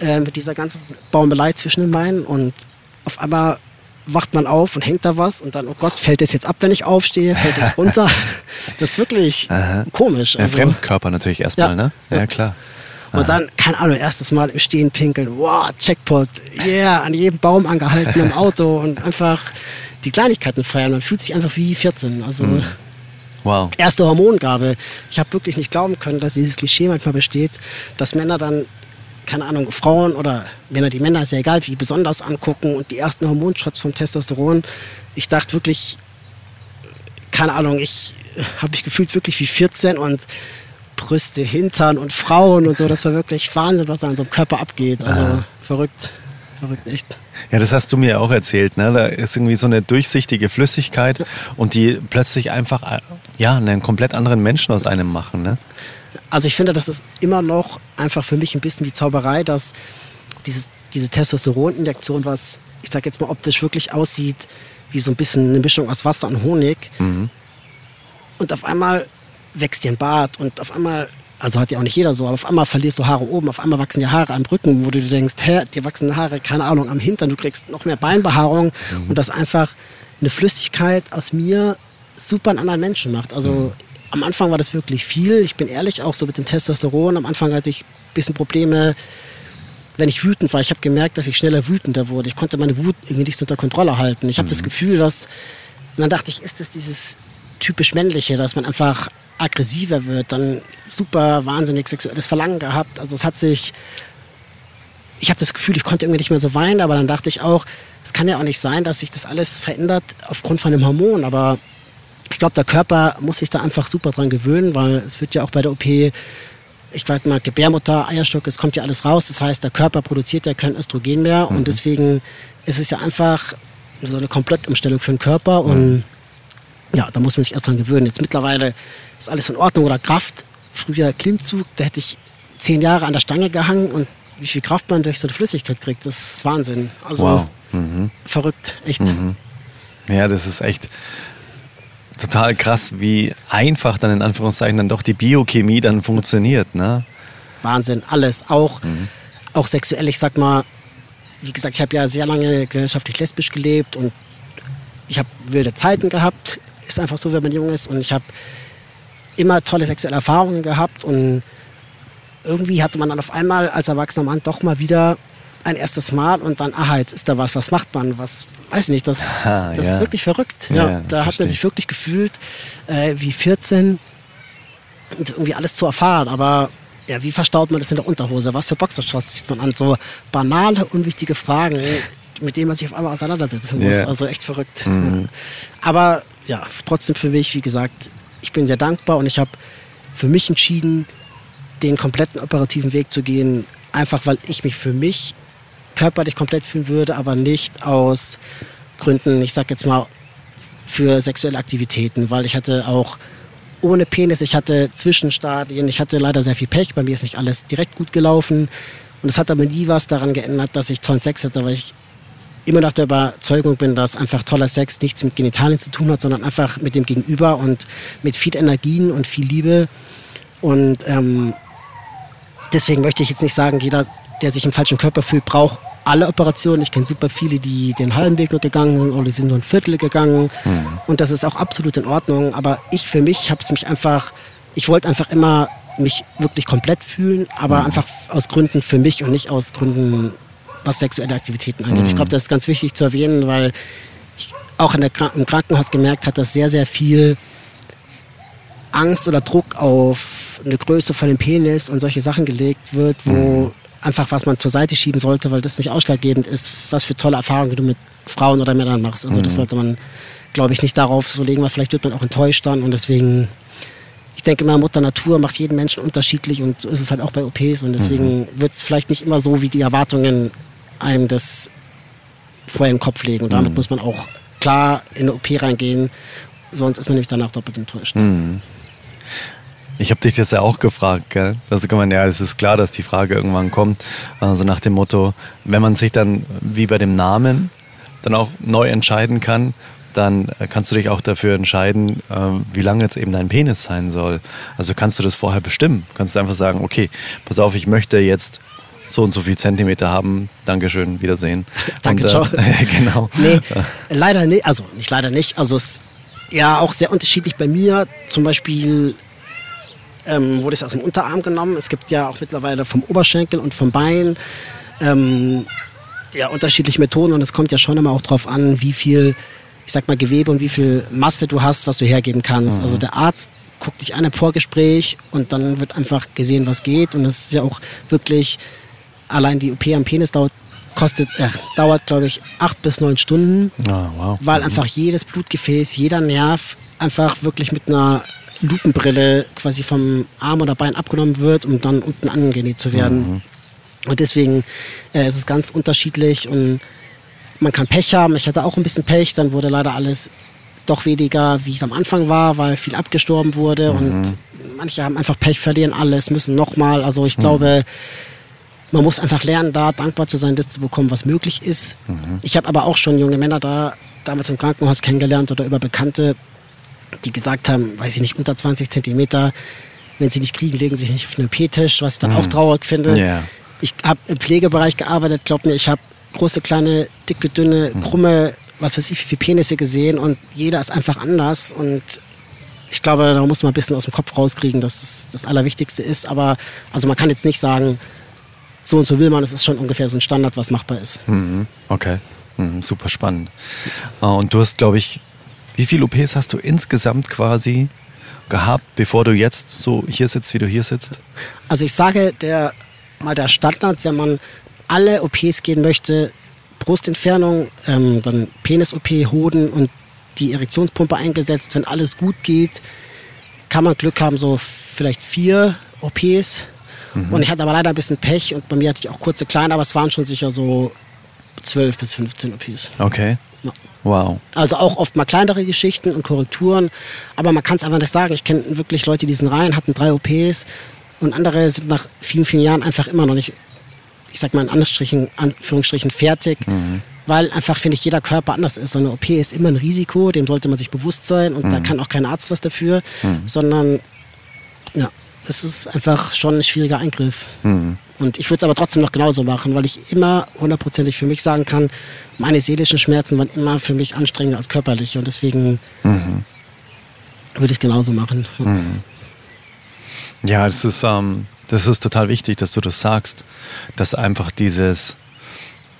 äh, mit dieser ganzen Baumelei zwischen den Beinen und auf einmal wacht man auf und hängt da was und dann, oh Gott, fällt es jetzt ab, wenn ich aufstehe, fällt es runter. <laughs> das ist wirklich komisch. Der Also- Fremdkörper natürlich erstmal, Ja. ne? Ja, klar. und dann, keine Ahnung, erstes Mal im Stehen pinkeln. Wow, Checkpot. Yeah, an jedem Baum angehalten im Auto und einfach die Kleinigkeiten feiern. Man fühlt sich einfach wie 14. Also Wow. erste Hormongabe. Ich habe wirklich nicht glauben können, dass dieses Klischee manchmal besteht, dass Männer dann, keine Ahnung, Frauen oder Männer, die Männer, ist ja egal, wie besonders angucken und die ersten Hormonshots vom Testosteron. Ich dachte wirklich, keine Ahnung, ich habe mich gefühlt wirklich wie 14 und Brüste, Hintern und Frauen und so. Das war wirklich Wahnsinn, was da in so einem Körper abgeht. Also verrückt. Verrückt, echt. Ja, das hast du mir auch erzählt, ne? Da ist irgendwie so eine durchsichtige Flüssigkeit und die plötzlich einfach äh, ja, einen komplett anderen Menschen aus einem machen, ne? Also ich finde, das ist immer noch einfach für mich ein bisschen wie Zauberei, dass dieses, diese Testosteroninjektion, was ich sag jetzt mal optisch wirklich aussieht wie so ein bisschen eine Mischung aus Wasser und Honig. Und auf einmal wächst dir ein Bart und auf einmal, also hat ja auch nicht jeder so, aber auf einmal verlierst du Haare oben, auf einmal wachsen dir Haare am Rücken, wo du dir denkst, hä, dir wachsen Haare, keine Ahnung, am Hintern, du kriegst noch mehr Beinbehaarung und das einfach eine Flüssigkeit aus mir super einen anderen Menschen macht. Also am Anfang war das wirklich viel. Ich bin ehrlich, auch so mit dem Testosteron. Am Anfang hatte ich ein bisschen Probleme, wenn ich wütend war. Ich habe gemerkt, dass ich schneller wütender wurde. Ich konnte meine Wut irgendwie nicht so unter Kontrolle halten. Ich habe das Gefühl, dass. Und dann dachte ich, ist das dieses typisch männliche, dass man einfach aggressiver wird, dann super wahnsinnig sexuelles Verlangen gehabt. Also es hat sich ich habe das Gefühl, ich konnte irgendwie nicht mehr so weinen, aber dann dachte ich auch, es kann ja auch nicht sein, dass sich das alles verändert aufgrund von einem Hormon, aber ich glaube, der Körper muss sich da einfach super dran gewöhnen, weil es wird ja auch bei der OP, ich weiß mal, Gebärmutter, Eierstock, es kommt ja alles raus. Das heißt, der Körper produziert ja kein Östrogen mehr und deswegen ist es ja einfach so eine Komplettumstellung für den Körper und ja, da muss man sich erst dran gewöhnen. Jetzt mittlerweile ist alles in Ordnung oder Kraft. Früher Klimmzug, da hätte ich zehn Jahre an der Stange gehangen und wie viel Kraft man durch so eine Flüssigkeit kriegt, das ist Wahnsinn. Also Wow. Mhm. verrückt, echt. Ja, das ist echt total krass, wie einfach dann in Anführungszeichen dann doch die Biochemie dann funktioniert, ne? Wahnsinn, alles. Auch, auch sexuell, ich sag mal, wie gesagt, ich habe ja sehr lange gesellschaftlich lesbisch gelebt und ich habe wilde Zeiten gehabt. Ist einfach so, wenn man jung ist. Und ich habe immer tolle sexuelle Erfahrungen gehabt und irgendwie hatte man dann auf einmal als erwachsener Mann doch mal wieder ein erstes Mal und dann, aha, jetzt ist da was, was macht man, was, weiß nicht, das, <laughs> Ah, das ja. ist wirklich verrückt. Ja, Ja, da hat man sich wirklich gefühlt äh, wie 14 und irgendwie alles zu erfahren, aber ja, wie verstaut man das in der Unterhose? Was für Boxershorts zieht man an? So banale, unwichtige Fragen, mit denen man sich auf einmal auseinandersetzen muss. Ja. Also echt verrückt. Ja. Aber ja, trotzdem für mich, wie gesagt, ich bin sehr dankbar und ich habe für mich entschieden, den kompletten operativen Weg zu gehen, einfach weil ich mich für mich körperlich komplett fühlen würde, aber nicht aus Gründen, ich sag jetzt mal, für sexuelle Aktivitäten, weil ich hatte auch ohne Penis. Ich hatte Zwischenstadien, ich hatte leider sehr viel Pech. Bei mir ist nicht alles direkt gut gelaufen. Und es hat aber nie was daran geändert, dass ich tollen Sex hatte, weil ich immer noch der Überzeugung bin, dass einfach toller Sex nichts mit Genitalien zu tun hat, sondern einfach mit dem Gegenüber und mit viel Energien und viel Liebe. Und ähm, deswegen möchte ich jetzt nicht sagen, jeder, der sich im falschen Körper fühlt, braucht alle Operationen. Ich kenne super viele, die den halben Weg nur gegangen sind oder die sind nur ein Viertel gegangen. Und das ist auch absolut in Ordnung. Aber ich für mich habe es mich einfach, ich wollte einfach immer mich wirklich komplett fühlen, aber einfach aus Gründen für mich und nicht aus Gründen, was sexuelle Aktivitäten angeht. Ich glaube, das ist ganz wichtig zu erwähnen, weil ich auch in der, im Krankenhaus gemerkt habe, dass sehr, sehr viel Angst oder Druck auf eine Größe von dem Penis und solche Sachen gelegt wird, wo einfach was man zur Seite schieben sollte, weil das nicht ausschlaggebend ist, was für tolle Erfahrungen du mit Frauen oder Männern machst. Also das sollte man, glaube ich, nicht darauf so legen, weil vielleicht wird man auch enttäuscht dann. Und deswegen, ich denke immer, Mutter Natur macht jeden Menschen unterschiedlich und so ist es halt auch bei OPs und deswegen wird es vielleicht nicht immer so, wie die Erwartungen einem das vorher im Kopf legen. Und damit muss man auch klar in eine OP reingehen, sonst ist man nämlich danach doppelt enttäuscht. Ich habe dich das ja auch gefragt, gell? Also gemeint, ja, es ist klar, dass die Frage irgendwann kommt. Also nach dem Motto, wenn man sich dann wie bei dem Namen dann auch neu entscheiden kann, dann äh, kannst du dich auch dafür entscheiden, äh, wie lang jetzt eben dein Penis sein soll. Also kannst du das vorher bestimmen. Kannst du einfach sagen, okay, pass auf, ich möchte jetzt so und so viel Zentimeter haben. Dankeschön, Wiedersehen. <laughs> Danke, und, ciao. <laughs> genau. Nee, leider nicht. Also nicht leider nicht. Also es ist ja auch sehr unterschiedlich bei mir. Zum Beispiel ähm, wurde es aus dem Unterarm genommen. Es gibt ja auch mittlerweile vom Oberschenkel und vom Bein ähm, ja, unterschiedliche Methoden und es kommt ja schon immer auch drauf an, wie viel, ich sag mal, Gewebe und wie viel Masse du hast, was du hergeben kannst. Also der Arzt guckt dich an im Vorgespräch und dann wird einfach gesehen, was geht. Und das ist ja auch wirklich, allein die OP am Penis dauert, kostet, äh, dauert, glaube ich, acht bis neun Stunden Ah, wow. weil einfach jedes Blutgefäß, jeder Nerv einfach wirklich mit einer Lupenbrille quasi vom Arm oder Bein abgenommen wird, um dann unten angenäht zu werden. Und deswegen äh, ist es ganz unterschiedlich und man kann Pech haben. Ich hatte auch ein bisschen Pech, dann wurde leider alles doch weniger, wie es am Anfang war, weil viel abgestorben wurde und manche haben einfach Pech, verlieren alles, müssen nochmal. Also ich glaube, man muss einfach lernen, da dankbar zu sein, das zu bekommen, was möglich ist. Ich habe aber auch schon junge Männer da damals im Krankenhaus kennengelernt oder über Bekannte, die gesagt haben, weiß ich nicht, unter 20 Zentimeter, wenn sie nicht kriegen, legen sie sich nicht auf einen P-Tisch, was ich dann auch traurig finde. Ja. Ich habe im Pflegebereich gearbeitet, glaub mir, ich habe große, kleine, dicke, dünne, krumme, was weiß ich, wie viele Penisse gesehen und jeder ist einfach anders und ich glaube, da muss man ein bisschen aus dem Kopf rauskriegen, dass es das Allerwichtigste ist. Aber also man kann jetzt nicht sagen, so und so will man, es ist schon ungefähr so ein Standard, was machbar ist. Mhm, Okay, mhm, super spannend. Äh, Und du hast, glaube ich, wie viele OPs hast du insgesamt quasi gehabt, bevor du jetzt so hier sitzt, wie du hier sitzt? Also ich sage, der mal der Standard, wenn man alle OPs gehen möchte, Brustentfernung, ähm, dann Penis-OP, Hoden und die Erektionspumpe eingesetzt, wenn alles gut geht, kann man Glück haben, so vielleicht vier OPs. Und ich hatte aber leider ein bisschen Pech und bei mir hatte ich auch kurze kleine, aber es waren schon sicher so 12 bis 15 OPs. Okay. Ja. Wow. Also auch oft mal kleinere Geschichten und Korrekturen, aber man kann es einfach nicht sagen. Ich kenne wirklich Leute, die sind rein, hatten drei OPs und andere sind nach vielen, vielen Jahren einfach immer noch nicht, ich sag mal in Anführungsstrichen, Anführungsstrichen fertig, weil einfach, finde ich, jeder Körper anders ist. So eine OP ist immer ein Risiko, dem sollte man sich bewusst sein und da kann auch kein Arzt was dafür, sondern ja, es ist einfach schon ein schwieriger Eingriff. Und ich würde es aber trotzdem noch genauso machen, weil ich immer hundertprozentig für mich sagen kann, meine seelischen Schmerzen waren immer für mich anstrengender als körperliche und deswegen würde ich es genauso machen. Ja, das ist, ähm, das ist total wichtig, dass du das sagst, dass einfach dieses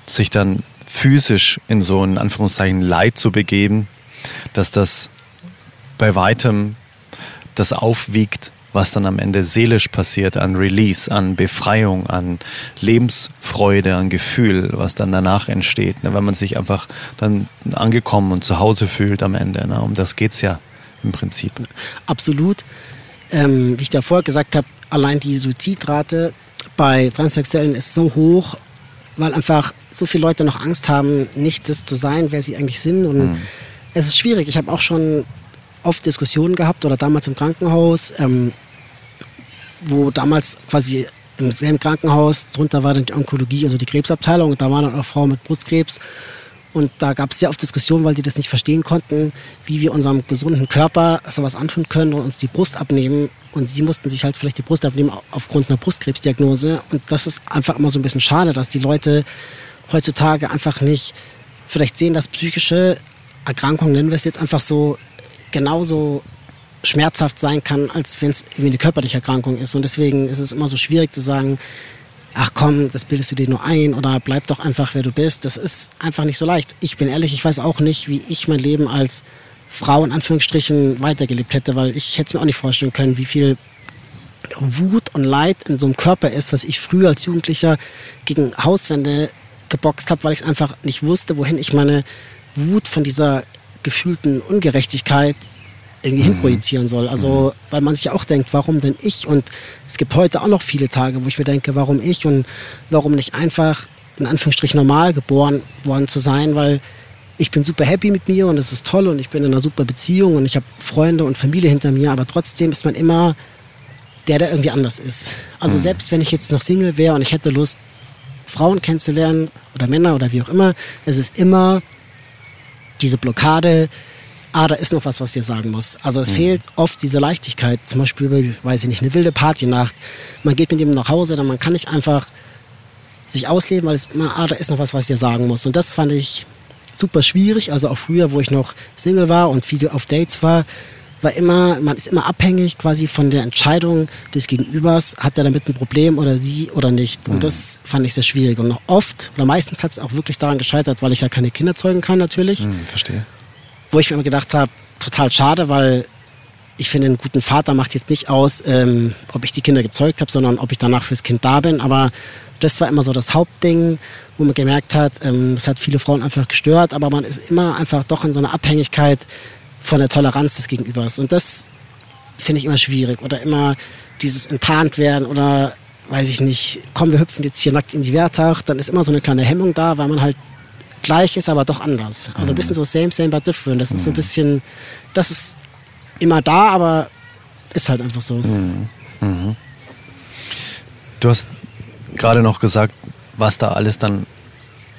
sich dann physisch in so ein Anführungszeichen Leid zu begeben, dass das bei weitem das aufwiegt, was dann am Ende seelisch passiert, an Release, an Befreiung, an Lebensfreude, an Gefühl, was dann danach entsteht, ne, wenn man sich einfach dann angekommen und zu Hause fühlt am Ende. Ne, um das geht's ja im Prinzip. Absolut. Ähm, wie ich davor gesagt habe, allein die Suizidrate bei Transsexuellen ist so hoch, weil einfach so viele Leute noch Angst haben, nicht das zu sein, wer sie eigentlich sind. Und es ist schwierig. Ich habe auch schon oft Diskussionen gehabt oder damals im Krankenhaus, ähm, wo damals quasi im selben Krankenhaus, drunter war dann die Onkologie, also die Krebsabteilung, und da waren dann auch Frauen mit Brustkrebs. Und da gab es sehr oft Diskussionen, weil die das nicht verstehen konnten, wie wir unserem gesunden Körper sowas antun können und uns die Brust abnehmen. Und sie mussten sich halt vielleicht die Brust abnehmen aufgrund einer Brustkrebsdiagnose. Und das ist einfach immer so ein bisschen schade, dass die Leute heutzutage einfach nicht vielleicht sehen, dass psychische Erkrankungen, nennen wir es jetzt einfach so, genauso schmerzhaft sein kann, als wenn es irgendwie eine körperliche Erkrankung ist. Und deswegen ist es immer so schwierig zu sagen, ach komm, das bildest du dir nur ein oder bleib doch einfach, wer du bist. Das ist einfach nicht so leicht. Ich bin ehrlich, ich weiß auch nicht, wie ich mein Leben als Frau in Anführungsstrichen weitergelebt hätte, weil ich hätte es mir auch nicht vorstellen können, wie viel Wut und Leid in so einem Körper ist, was ich früher als Jugendlicher gegen Hauswände geboxt habe, weil ich einfach nicht wusste, wohin ich meine Wut von dieser gefühlten Ungerechtigkeit irgendwie mhm. hinprojizieren soll. Also, mhm. weil man sich auch denkt, warum denn ich? Und es gibt heute auch noch viele Tage, wo ich mir denke, warum ich und warum nicht einfach in Anführungsstrichen normal geboren worden zu sein, weil ich bin super happy mit mir und es ist toll und ich bin in einer super Beziehung und ich habe Freunde und Familie hinter mir, aber trotzdem ist man immer der, der irgendwie anders ist. Also mhm. selbst wenn ich jetzt noch Single wäre und ich hätte Lust, Frauen kennenzulernen oder Männer oder wie auch immer, es ist immer diese Blockade, ah, da ist noch was, was dir sagen muss. Also es mhm. fehlt oft diese Leichtigkeit, zum Beispiel, weiß ich nicht, eine wilde Partynacht. Man geht mit ihm nach Hause, dann man kann nicht einfach sich ausleben, weil es immer, ah, da ist noch was, was ich dir sagen muss. Und das fand ich super schwierig. Also auch früher, wo ich noch Single war und viel auf Dates war, war immer, man ist immer abhängig quasi von der Entscheidung des Gegenübers, hat er damit ein Problem oder sie oder nicht. Und mhm. das fand ich sehr schwierig. Und noch oft oder meistens hat es auch wirklich daran gescheitert, weil ich ja keine Kinder zeugen kann natürlich. Mhm, verstehe wo ich mir immer gedacht habe, total schade, weil ich finde, einen guten Vater macht jetzt nicht aus, ähm, ob ich die Kinder gezeugt habe, sondern ob ich danach fürs Kind da bin. Aber das war immer so das Hauptding, wo man gemerkt hat, ähm, es hat viele Frauen einfach gestört, aber man ist immer einfach doch in so einer Abhängigkeit von der Toleranz des Gegenübers. Und das finde ich immer schwierig. Oder immer dieses enttarnt werden oder weiß ich nicht, komm, wir hüpfen jetzt hier nackt in die Wertach, dann ist immer so eine kleine Hemmung da, weil man halt gleich ist, aber doch anders. Also ein bisschen so same, same, but different. Das ist so ein bisschen, das ist immer da, aber ist halt einfach so. Mhm. Du hast gerade noch gesagt, was da alles dann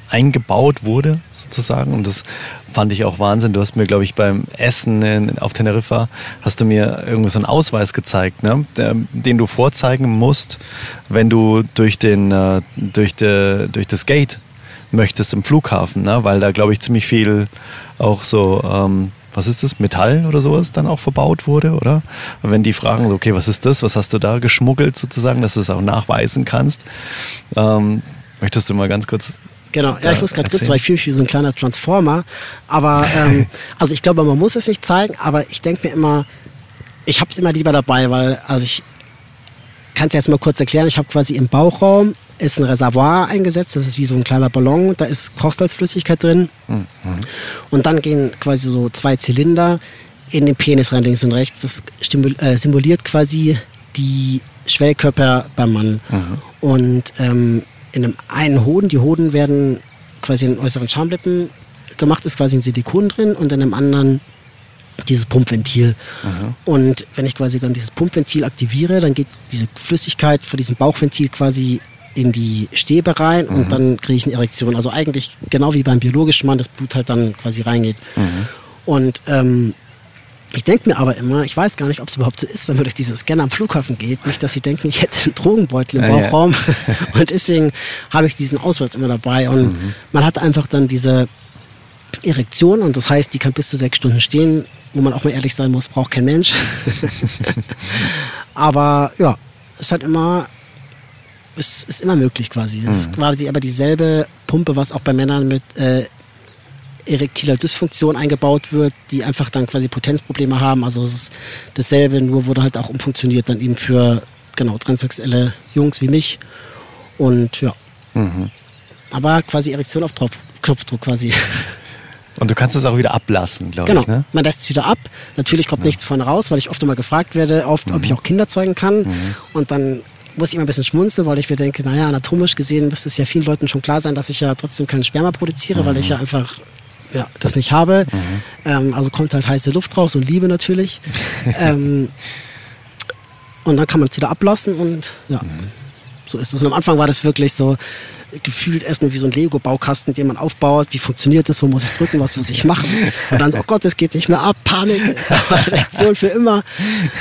eingebaut wurde, sozusagen. Und das fand ich auch Wahnsinn. Du hast mir, glaube ich, beim Essen in, auf Teneriffa, hast du mir irgendwie so einen Ausweis gezeigt, ne? Den du vorzeigen musst, wenn du durch, den, äh, durch, de, durch das Gate möchtest im Flughafen, ne? weil da, glaube ich, ziemlich viel auch so, ähm, was ist das, Metall oder sowas dann auch verbaut wurde, oder? Wenn die fragen, okay, was ist das, was hast du da geschmuggelt sozusagen, dass du es auch nachweisen kannst, ähm, möchtest du mal ganz kurz Genau, ja, ich muss gerade kurz, weil ich fühle mich wie so ein kleiner Transformer. Aber <laughs> ähm, also ich glaube, man muss es nicht zeigen, aber ich denke mir immer, ich habe es immer lieber dabei, weil, also ich kann es jetzt mal kurz erklären, ich habe quasi im Bauchraum ist ein Reservoir eingesetzt, das ist wie so ein kleiner Ballon, da ist Kochsalzflüssigkeit drin. Mhm. Und dann gehen quasi so zwei Zylinder in den Penis rein, links und rechts. Das äh, simuliert quasi die Schwellkörper beim Mann. Mhm. Und ähm, in einem einen Hoden, die Hoden werden quasi in den äußeren Schamlippen gemacht, ist quasi ein Silikon drin und in einem anderen dieses Pumpventil. Mhm. Und wenn ich quasi dann dieses Pumpventil aktiviere, dann geht diese Flüssigkeit von diesem Bauchventil quasi in die Stäbe rein mhm. und dann kriege ich eine Erektion. Also eigentlich genau wie beim biologischen Mann, das Blut halt dann quasi reingeht. Mhm. Und ähm, ich denke mir aber immer, ich weiß gar nicht, ob es überhaupt so ist, wenn man durch diese Scanner am Flughafen geht, nicht, dass sie denken, ich hätte einen Drogenbeutel im Bauchraum. Ja, <laughs> ja. und deswegen habe ich diesen Ausweis immer dabei. Und mhm. man hat einfach dann diese Erektion und das heißt, die kann bis zu sechs Stunden stehen, wo man auch mal ehrlich sein muss, braucht kein Mensch. <laughs> aber ja, es hat immer ist, ist immer möglich quasi. Das mhm. ist quasi aber dieselbe Pumpe, was auch bei Männern mit äh, erektiler Dysfunktion eingebaut wird, die einfach dann quasi Potenzprobleme haben. Also es ist dasselbe, nur wurde halt auch umfunktioniert dann eben für genau transsexuelle Jungs wie mich. Und ja. Mhm. Aber quasi Erektion auf Tropf, Knopfdruck quasi. Und du kannst es auch wieder ablassen, glaube genau. ich. Ne? Man lässt es wieder ab. Natürlich kommt ja. nichts vorne raus, weil ich oft immer gefragt werde, oft, mhm. ob ich auch Kinder zeugen kann. Mhm. Und dann muss ich immer ein bisschen schmunzeln, weil ich mir denke, naja, anatomisch gesehen müsste es ja vielen Leuten schon klar sein, dass ich ja trotzdem keinen Sperma produziere, mhm. weil ich ja einfach ja, das nicht habe. Ähm, also kommt halt heiße Luft raus und Liebe natürlich. <laughs> ähm, und dann kann man es wieder ablassen und ja, so ist es. Und am Anfang war das wirklich so gefühlt erstmal wie so ein Lego-Baukasten, den man aufbaut. Wie funktioniert das? Wo muss ich drücken? Was muss ich machen? Und dann so, oh Gott, das geht nicht mehr ab. Panik, <laughs> Reaktion für immer.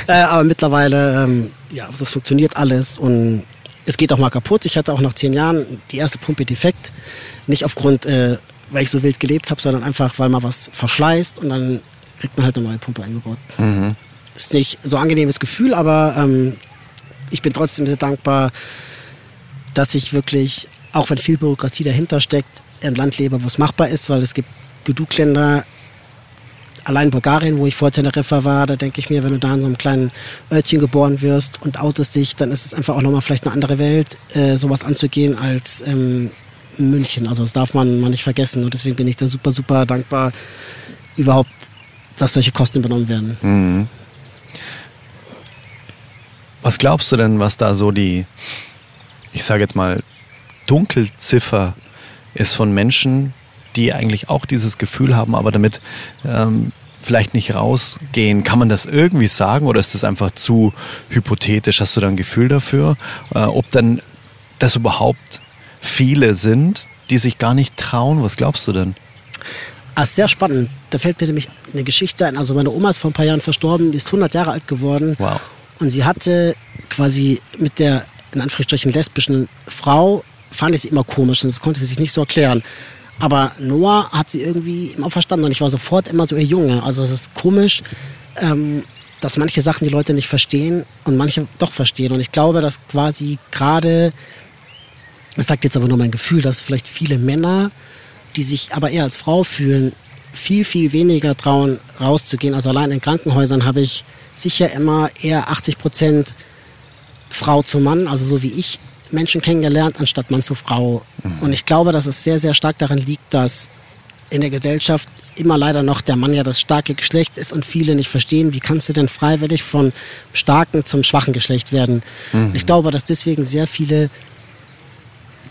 Äh, aber mittlerweile, ähm, ja, das funktioniert alles und es geht auch mal kaputt. Ich hatte auch nach zehn Jahren die erste Pumpe defekt. Nicht aufgrund, äh, weil ich so wild gelebt habe, sondern einfach, weil man was verschleißt und dann kriegt man halt eine neue Pumpe eingebaut. Das ist nicht so ein angenehmes Gefühl, aber ähm, ich bin trotzdem sehr dankbar, dass ich wirklich, auch wenn viel Bürokratie dahinter steckt, im Land lebe, wo es machbar ist, weil es gibt genug Länder, allein Bulgarien, wo ich vor Teneriffa war, da denke ich mir, wenn du da in so einem kleinen Örtchen geboren wirst und outest dich, dann ist es einfach auch nochmal vielleicht eine andere Welt, äh, sowas anzugehen als ähm, München. Also das darf man, man nicht vergessen und deswegen bin ich da super, super dankbar, überhaupt, dass solche Kosten übernommen werden. Was glaubst du denn, was da so die, ich sage jetzt mal, Dunkelziffer ist von Menschen, die eigentlich auch dieses Gefühl haben, aber damit ähm, vielleicht nicht rausgehen? Kann man das irgendwie sagen oder ist das einfach zu hypothetisch? Hast du da ein Gefühl dafür, äh, ob dann das überhaupt viele sind, die sich gar nicht trauen? Was glaubst du denn? Ah, sehr spannend. Da fällt mir nämlich eine Geschichte ein. Also meine Oma ist vor ein paar Jahren verstorben, die ist 100 Jahre alt geworden. Wow. Und sie hatte quasi mit der, in Anführungsstrichen, lesbischen Frau, fand ich sie immer komisch und das konnte sie sich nicht so erklären. Aber Noah hat sie irgendwie immer verstanden und ich war sofort immer so ihr Junge. Also es ist komisch, ähm, dass manche Sachen die Leute nicht verstehen und manche doch verstehen. Und ich glaube, dass quasi gerade, das sagt jetzt aber nur mein Gefühl, dass vielleicht viele Männer, die sich aber eher als Frau fühlen, viel, viel weniger trauen, rauszugehen. Also allein in Krankenhäusern habe ich sicher immer eher 80 Prozent Frau zu Mann, also so wie ich Menschen kennengelernt, anstatt Mann zu Frau. Und ich glaube, dass es sehr, sehr stark daran liegt, dass in der Gesellschaft immer leider noch der Mann ja das starke Geschlecht ist und viele nicht verstehen, wie kannst du denn freiwillig von starken zum schwachen Geschlecht werden. Ich glaube, dass deswegen sehr viele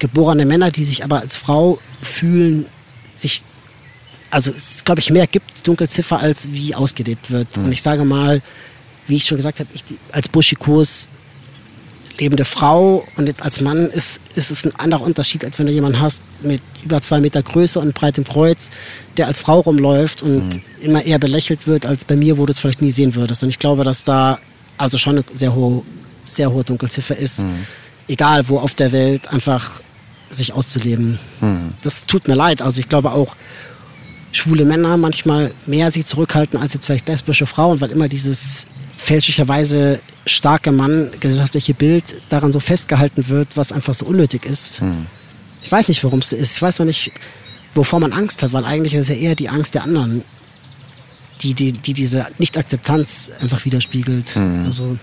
geborene Männer, die sich aber als Frau fühlen, sich, also es glaube ich, mehr gibt die Dunkelziffer, als wie ausgelebt wird. Und ich sage mal, wie ich schon gesagt habe, ich als Buschikos lebende Frau und jetzt als Mann ist, ist es ein anderer Unterschied, als wenn du jemanden hast mit über zwei Meter Größe und breitem Kreuz, der als Frau rumläuft und immer eher belächelt wird, als bei mir, wo du es vielleicht nie sehen würdest. Und ich glaube, dass da also schon eine sehr hohe, sehr hohe Dunkelziffer ist, egal wo auf der Welt, einfach sich auszuleben. Das tut mir leid. Also ich glaube auch, schwule Männer manchmal mehr sich zurückhalten als jetzt vielleicht lesbische Frauen, weil immer dieses fälschlicherweise starke Mann, gesellschaftliche Bild daran so festgehalten wird, was einfach so unnötig ist. Ich weiß nicht, warum es so ist. Ich weiß noch nicht, wovor man Angst hat, weil eigentlich ist es ja eher die Angst der anderen, die, die, die diese Nicht-Akzeptanz einfach widerspiegelt. Also,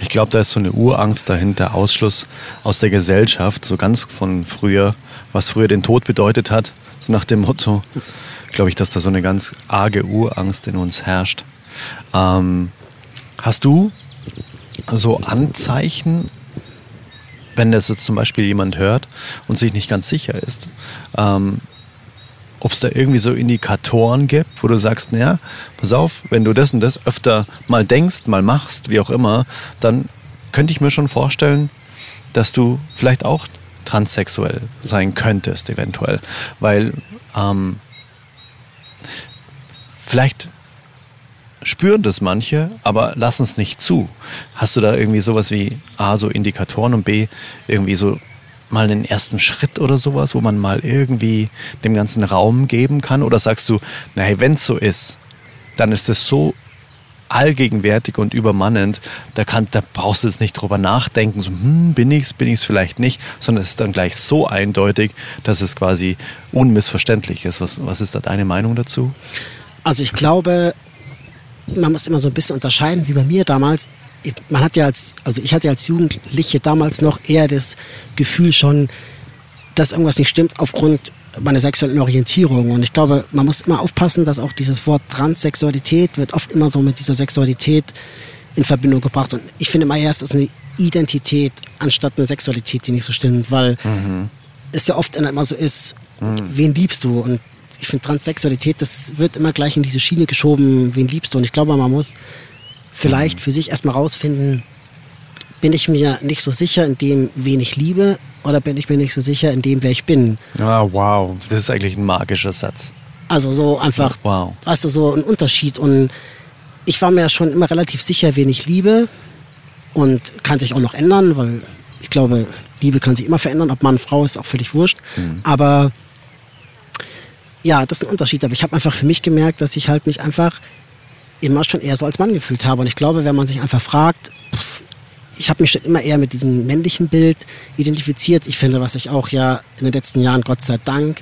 Ich glaube, da ist so eine Urangst dahinter, Ausschluss aus der Gesellschaft, so ganz von früher, was früher den Tod bedeutet hat, so nach dem Motto, glaube ich, dass da so eine ganz arge Urangst in uns herrscht. Ähm, hast du so Anzeichen, wenn das jetzt zum Beispiel jemand hört und sich nicht ganz sicher ist, ähm, ob es da irgendwie so Indikatoren gibt, wo du sagst, naja, pass auf, wenn du das und das öfter mal denkst, mal machst, wie auch immer, dann könnte ich mir schon vorstellen, dass du vielleicht auch transsexuell sein könntest, eventuell. Weil ähm, vielleicht spüren das manche, aber lassen es nicht zu. Hast du da irgendwie sowas wie A, so Indikatoren und B, irgendwie so mal einen ersten Schritt oder sowas, wo man mal irgendwie dem ganzen Raum geben kann? Oder sagst du, naja, wenn es so ist, dann ist es so allgegenwärtig und übermannend, da, kann, da brauchst du jetzt nicht drüber nachdenken, so, hm, bin ich's, bin ich's vielleicht nicht, sondern es ist dann gleich so eindeutig, dass es quasi unmissverständlich ist. Was, was ist da deine Meinung dazu? Also ich glaube, man muss immer so ein bisschen unterscheiden, wie bei mir damals. Man hat ja als, also ich hatte als Jugendliche damals noch eher das Gefühl schon, dass irgendwas nicht stimmt aufgrund meiner sexuellen Orientierung. Und ich glaube, man muss immer aufpassen, dass auch dieses Wort Transsexualität wird oft immer so mit dieser Sexualität in Verbindung gebracht. Und ich finde immer erst, es ist eine Identität anstatt eine Sexualität, die nicht so stimmt, weil es ja oft immer so ist, wen liebst du? Und ich finde Transsexualität, das wird immer gleich in diese Schiene geschoben, wen liebst du? Und ich glaube, man muss vielleicht für sich erstmal rausfinden, bin ich mir nicht so sicher in dem, wen ich liebe, oder bin ich mir nicht so sicher in dem, wer ich bin? Ah, wow, das ist eigentlich ein magischer Satz. Also so einfach, Wow. weißt du, so ein Unterschied. Und ich war mir ja schon immer relativ sicher, wen ich liebe. Und kann sich auch noch ändern, weil ich glaube, Liebe kann sich immer verändern. Ob Mann, Frau ist auch völlig wurscht. Aber ja, das ist ein Unterschied. Aber ich habe einfach für mich gemerkt, dass ich halt mich einfach immer schon eher so als Mann gefühlt habe. Und ich glaube, wenn man sich einfach fragt, ich habe mich schon immer eher mit diesem männlichen Bild identifiziert. Ich finde, was sich auch ja in den letzten Jahren, Gott sei Dank,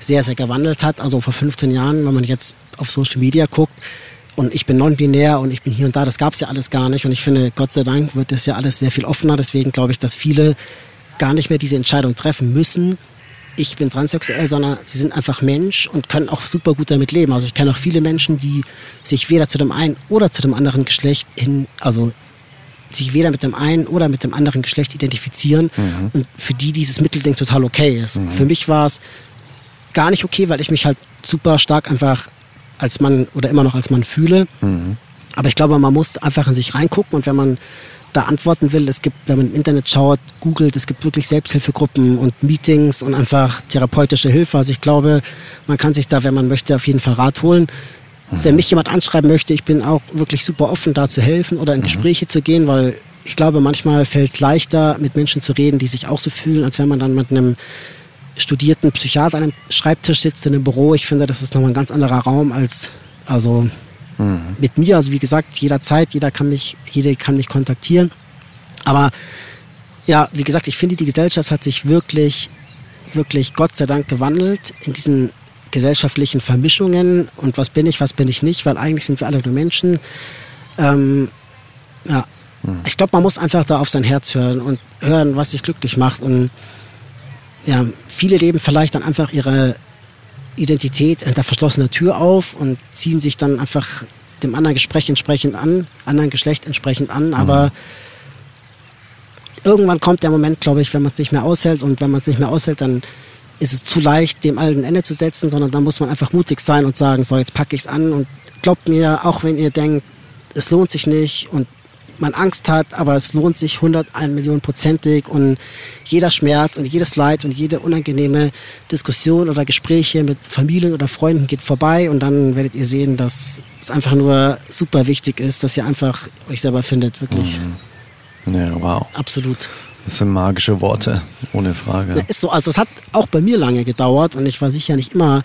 sehr, sehr gewandelt hat. Also vor 15 Jahren, wenn man jetzt auf Social Media guckt und ich bin non-binär und ich bin hier und da, das gab es ja alles gar nicht. Und ich finde, Gott sei Dank wird das ja alles sehr viel offener. Deswegen glaube ich, dass viele gar nicht mehr diese Entscheidung treffen müssen. Ich bin transsexuell, sondern sie sind einfach Mensch und können auch super gut damit leben. Also ich kenne auch viele Menschen, die sich weder zu dem einen oder zu dem anderen Geschlecht hin, also sich weder mit dem einen oder mit dem anderen Geschlecht identifizieren und für die dieses Mittelding total okay ist. Für mich war es gar nicht okay, weil ich mich halt super stark einfach als Mann oder immer noch als Mann fühle. Aber ich glaube, man muss einfach in sich reingucken und wenn man da antworten will, es gibt, wenn man im Internet schaut, googelt, es gibt wirklich Selbsthilfegruppen und Meetings und einfach therapeutische Hilfe. Also ich glaube, man kann sich da, wenn man möchte, auf jeden Fall Rat holen. Wenn mich jemand anschreiben möchte, ich bin auch wirklich super offen, da zu helfen oder in Gespräche zu gehen, weil ich glaube, manchmal fällt es leichter, mit Menschen zu reden, die sich auch so fühlen, als wenn man dann mit einem studierten Psychiater an einem Schreibtisch sitzt in einem Büro. Ich finde, das ist nochmal ein ganz anderer Raum als, also mit mir. Also wie gesagt, jederzeit, jeder kann mich, jeder kann mich kontaktieren. Aber ja, wie gesagt, ich finde, die Gesellschaft hat sich wirklich, wirklich Gott sei Dank gewandelt in diesen gesellschaftlichen Vermischungen und was bin ich, was bin ich nicht, weil eigentlich sind wir alle nur Menschen. Ähm, ja, ich glaube, man muss einfach da auf sein Herz hören und hören, was sich glücklich macht und ja, viele leben vielleicht dann einfach ihre Identität hinter verschlossener Tür auf und ziehen sich dann einfach dem anderen Gespräch entsprechend an, anderen Geschlecht entsprechend an, aber irgendwann kommt der Moment, glaube ich, wenn man es nicht mehr aushält. Und wenn man es nicht mehr aushält, dann ist es zu leicht, dem allen ein Ende zu setzen, sondern dann muss man einfach mutig sein und sagen, so jetzt packe ich es an. Und glaubt mir, auch wenn ihr denkt, es lohnt sich nicht und man Angst hat, aber es lohnt sich 101 Millionen prozentig und jeder Schmerz und jedes Leid und jede unangenehme Diskussion oder Gespräche mit Familien oder Freunden geht vorbei und dann werdet ihr sehen, dass es einfach nur super wichtig ist, dass ihr einfach euch selber findet, wirklich. Ja, wow. Absolut. Das sind magische Worte, ohne Frage. Ja, Ist so, also es hat auch bei mir lange gedauert und ich war sicher nicht immer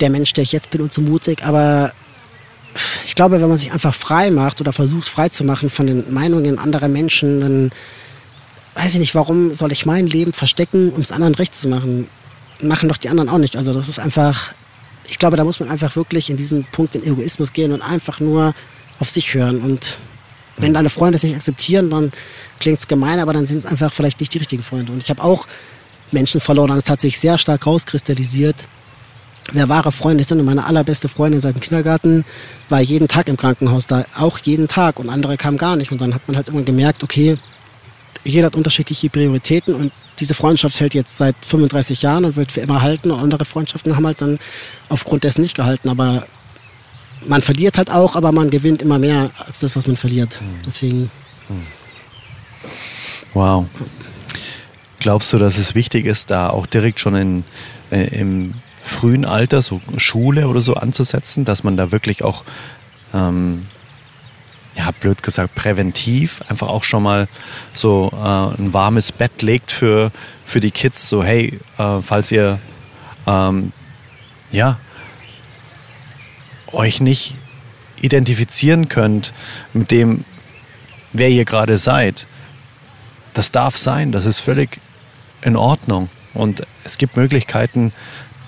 der Mensch, der ich jetzt bin und so mutig, aber ich glaube, wenn man sich einfach frei macht oder versucht frei zu machen von den Meinungen anderer Menschen, dann weiß ich nicht, warum soll ich mein Leben verstecken, um es anderen recht zu machen? Machen doch die anderen auch nicht. Also das ist einfach, ich glaube, da muss man einfach wirklich in diesen Punkt in Egoismus gehen und einfach nur auf sich hören. Und wenn deine Freunde es nicht akzeptieren, dann klingt es gemein, aber dann sind es einfach vielleicht nicht die richtigen Freunde. Und ich habe auch Menschen verloren und es hat sich sehr stark rauskristallisiert, wer wahre Freunde sind. Und meine allerbeste Freundin seit dem Kindergarten war jeden Tag im Krankenhaus da, auch jeden Tag. Und andere kamen gar nicht. Und dann hat man halt immer gemerkt, okay, jeder hat unterschiedliche Prioritäten und diese Freundschaft hält jetzt seit 35 Jahren und wird für immer halten. Und andere Freundschaften haben halt dann aufgrund dessen nicht gehalten. Aber man verliert halt auch, aber man gewinnt immer mehr als das, was man verliert. Deswegen, Wow. Glaubst du, dass es wichtig ist, da auch direkt schon in, äh, im frühen Alter, so Schule oder so anzusetzen, dass man da wirklich auch, ähm, ja, blöd gesagt, präventiv einfach auch schon mal so äh, ein warmes Bett legt für, für die Kids, so hey, äh, falls ihr, ähm, ja, euch nicht identifizieren könnt mit dem, wer ihr gerade seid, das darf sein, das ist völlig in Ordnung. Und es gibt Möglichkeiten,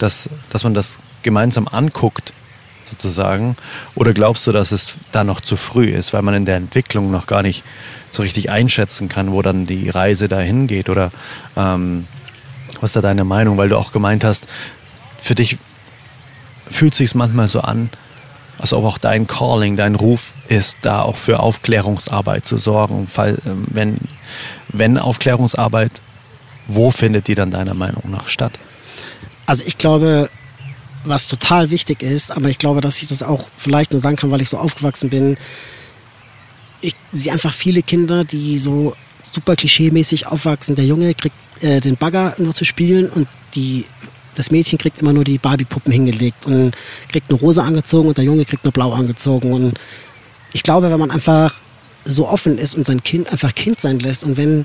dass, dass man das gemeinsam anguckt, sozusagen. Oder glaubst du, dass es da noch zu früh ist, weil man in der Entwicklung noch gar nicht so richtig einschätzen kann, wo dann die Reise dahin geht? Oder ähm, was ist da deine Meinung? Weil du auch gemeint hast, für dich fühlt sich manchmal so an, als ob auch dein Calling, dein Ruf ist, da auch für Aufklärungsarbeit zu sorgen. Fall, ähm, wenn, wenn Aufklärungsarbeit, wo findet die dann deiner Meinung nach statt? Also ich glaube, was total wichtig ist, aber ich glaube, dass ich das auch vielleicht nur sagen kann, weil ich so aufgewachsen bin. Ich sehe einfach viele Kinder, die so super klischeemäßig aufwachsen. Der Junge kriegt äh, den Bagger nur zu spielen und die, das Mädchen kriegt immer nur die Barbie-Puppen hingelegt und kriegt eine rosa angezogen und der Junge kriegt nur blau angezogen. Und ich glaube, wenn man einfach so offen ist und sein Kind einfach Kind sein lässt und wenn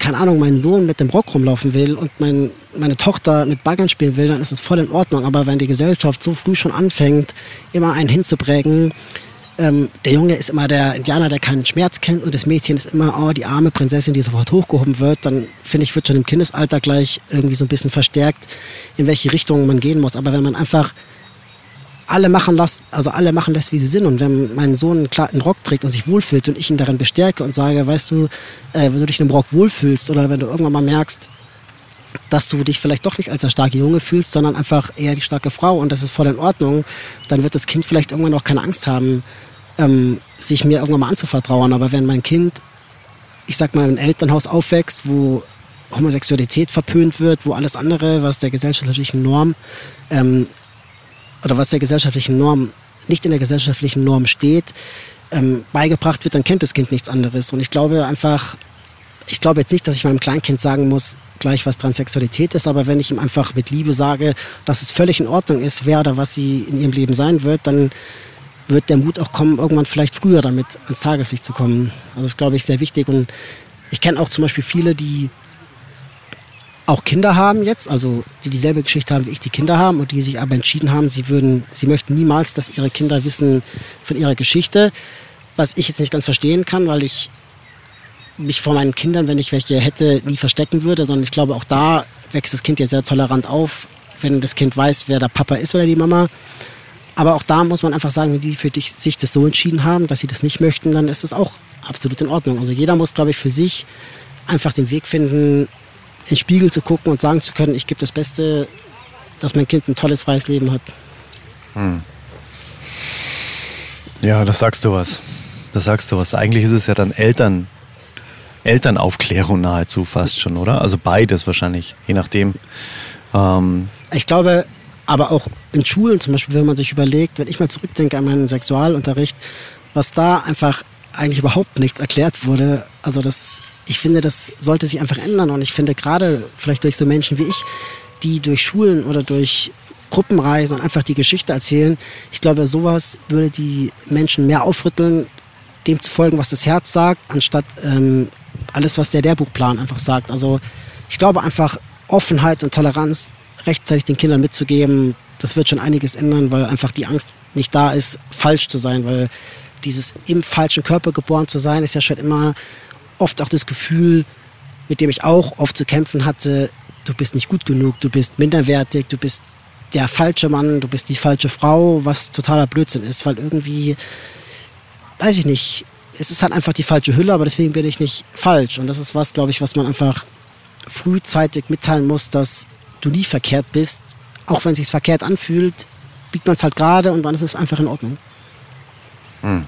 keine Ahnung, mein Sohn mit dem Rock rumlaufen will und mein, meine Tochter mit Baggern spielen will, dann ist das voll in Ordnung. Aber wenn die Gesellschaft so früh schon anfängt, immer einen hinzuprägen, ähm, der Junge ist immer der Indianer, der keinen Schmerz kennt und das Mädchen ist immer oh, die arme Prinzessin, die sofort hochgehoben wird, dann finde ich, wird schon im Kindesalter gleich irgendwie so ein bisschen verstärkt, in welche Richtung man gehen muss. Aber wenn man einfach alle machen lässt, also alle machen lässt, wie sie sind. Und wenn mein Sohn einen, einen Rock trägt und sich wohlfühlt und ich ihn darin bestärke und sage, weißt du, äh, wenn du dich in einem Rock wohlfühlst oder wenn du irgendwann mal merkst, dass du dich vielleicht doch nicht als der starke Junge fühlst, sondern einfach eher die starke Frau und das ist voll in Ordnung, dann wird das Kind vielleicht irgendwann auch keine Angst haben, ähm, sich mir irgendwann mal anzuvertrauen. Aber wenn mein Kind, ich sag mal, einem Elternhaus aufwächst, wo Homosexualität verpönt wird, wo alles andere, was der gesellschaftlichen Norm ähm, oder was der gesellschaftlichen Norm nicht in der gesellschaftlichen Norm steht, ähm, beigebracht wird, dann kennt das Kind nichts anderes. Und ich glaube einfach, ich glaube jetzt nicht, dass ich meinem Kleinkind sagen muss, gleich was Transsexualität ist, aber wenn ich ihm einfach mit Liebe sage, dass es völlig in Ordnung ist, wer oder was sie in ihrem Leben sein wird, dann wird der Mut auch kommen, irgendwann vielleicht früher damit ans Tageslicht zu kommen. Also das glaube ich sehr wichtig. Und ich kenne auch zum Beispiel viele, die auch Kinder haben jetzt, also die dieselbe Geschichte haben wie ich, die Kinder haben und die sich aber entschieden haben, sie würden, sie möchten niemals, dass ihre Kinder wissen von ihrer Geschichte, was ich jetzt nicht ganz verstehen kann, weil ich mich vor meinen Kindern, wenn ich welche hätte, nie verstecken würde, sondern ich glaube, auch da wächst das Kind ja sehr tolerant auf, wenn das Kind weiß, wer der Papa ist oder die Mama. Aber auch da muss man einfach sagen, wenn die für dich, sich das so entschieden haben, dass sie das nicht möchten, dann ist das auch absolut in Ordnung. Also jeder muss, glaube ich, für sich einfach den Weg finden, in den Spiegel zu gucken und sagen zu können, ich gebe das Beste, dass mein Kind ein tolles, freies Leben hat. Hm. Ja, das sagst du was. Das sagst du was. Eigentlich ist es ja dann Eltern, Elternaufklärung nahezu fast schon, oder? Also beides wahrscheinlich, je nachdem. Ähm ich glaube, aber auch in Schulen zum Beispiel, wenn man sich überlegt, wenn ich mal zurückdenke an meinen Sexualunterricht, was da einfach eigentlich überhaupt nichts erklärt wurde. Also das ich finde, das sollte sich einfach ändern. Und ich finde gerade vielleicht durch so Menschen wie ich, die durch Schulen oder durch Gruppen reisen und einfach die Geschichte erzählen, ich glaube, sowas würde die Menschen mehr aufrütteln, dem zu folgen, was das Herz sagt, anstatt ähm, alles, was der Lehrbuchplan einfach sagt. Also ich glaube einfach Offenheit und Toleranz rechtzeitig den Kindern mitzugeben, das wird schon einiges ändern, weil einfach die Angst nicht da ist, falsch zu sein, weil dieses im falschen Körper geboren zu sein, ist ja schon immer oft auch das Gefühl, mit dem ich auch oft zu kämpfen hatte, du bist nicht gut genug, du bist minderwertig, du bist der falsche Mann, du bist die falsche Frau, was totaler Blödsinn ist, weil irgendwie, weiß ich nicht, es ist halt einfach die falsche Hülle, aber deswegen bin ich nicht falsch. Und das ist was, glaube ich, was man einfach frühzeitig mitteilen muss, dass du nie verkehrt bist. Auch wenn es sich verkehrt anfühlt, biegt man es halt gerade und dann ist es einfach in Ordnung. Hm.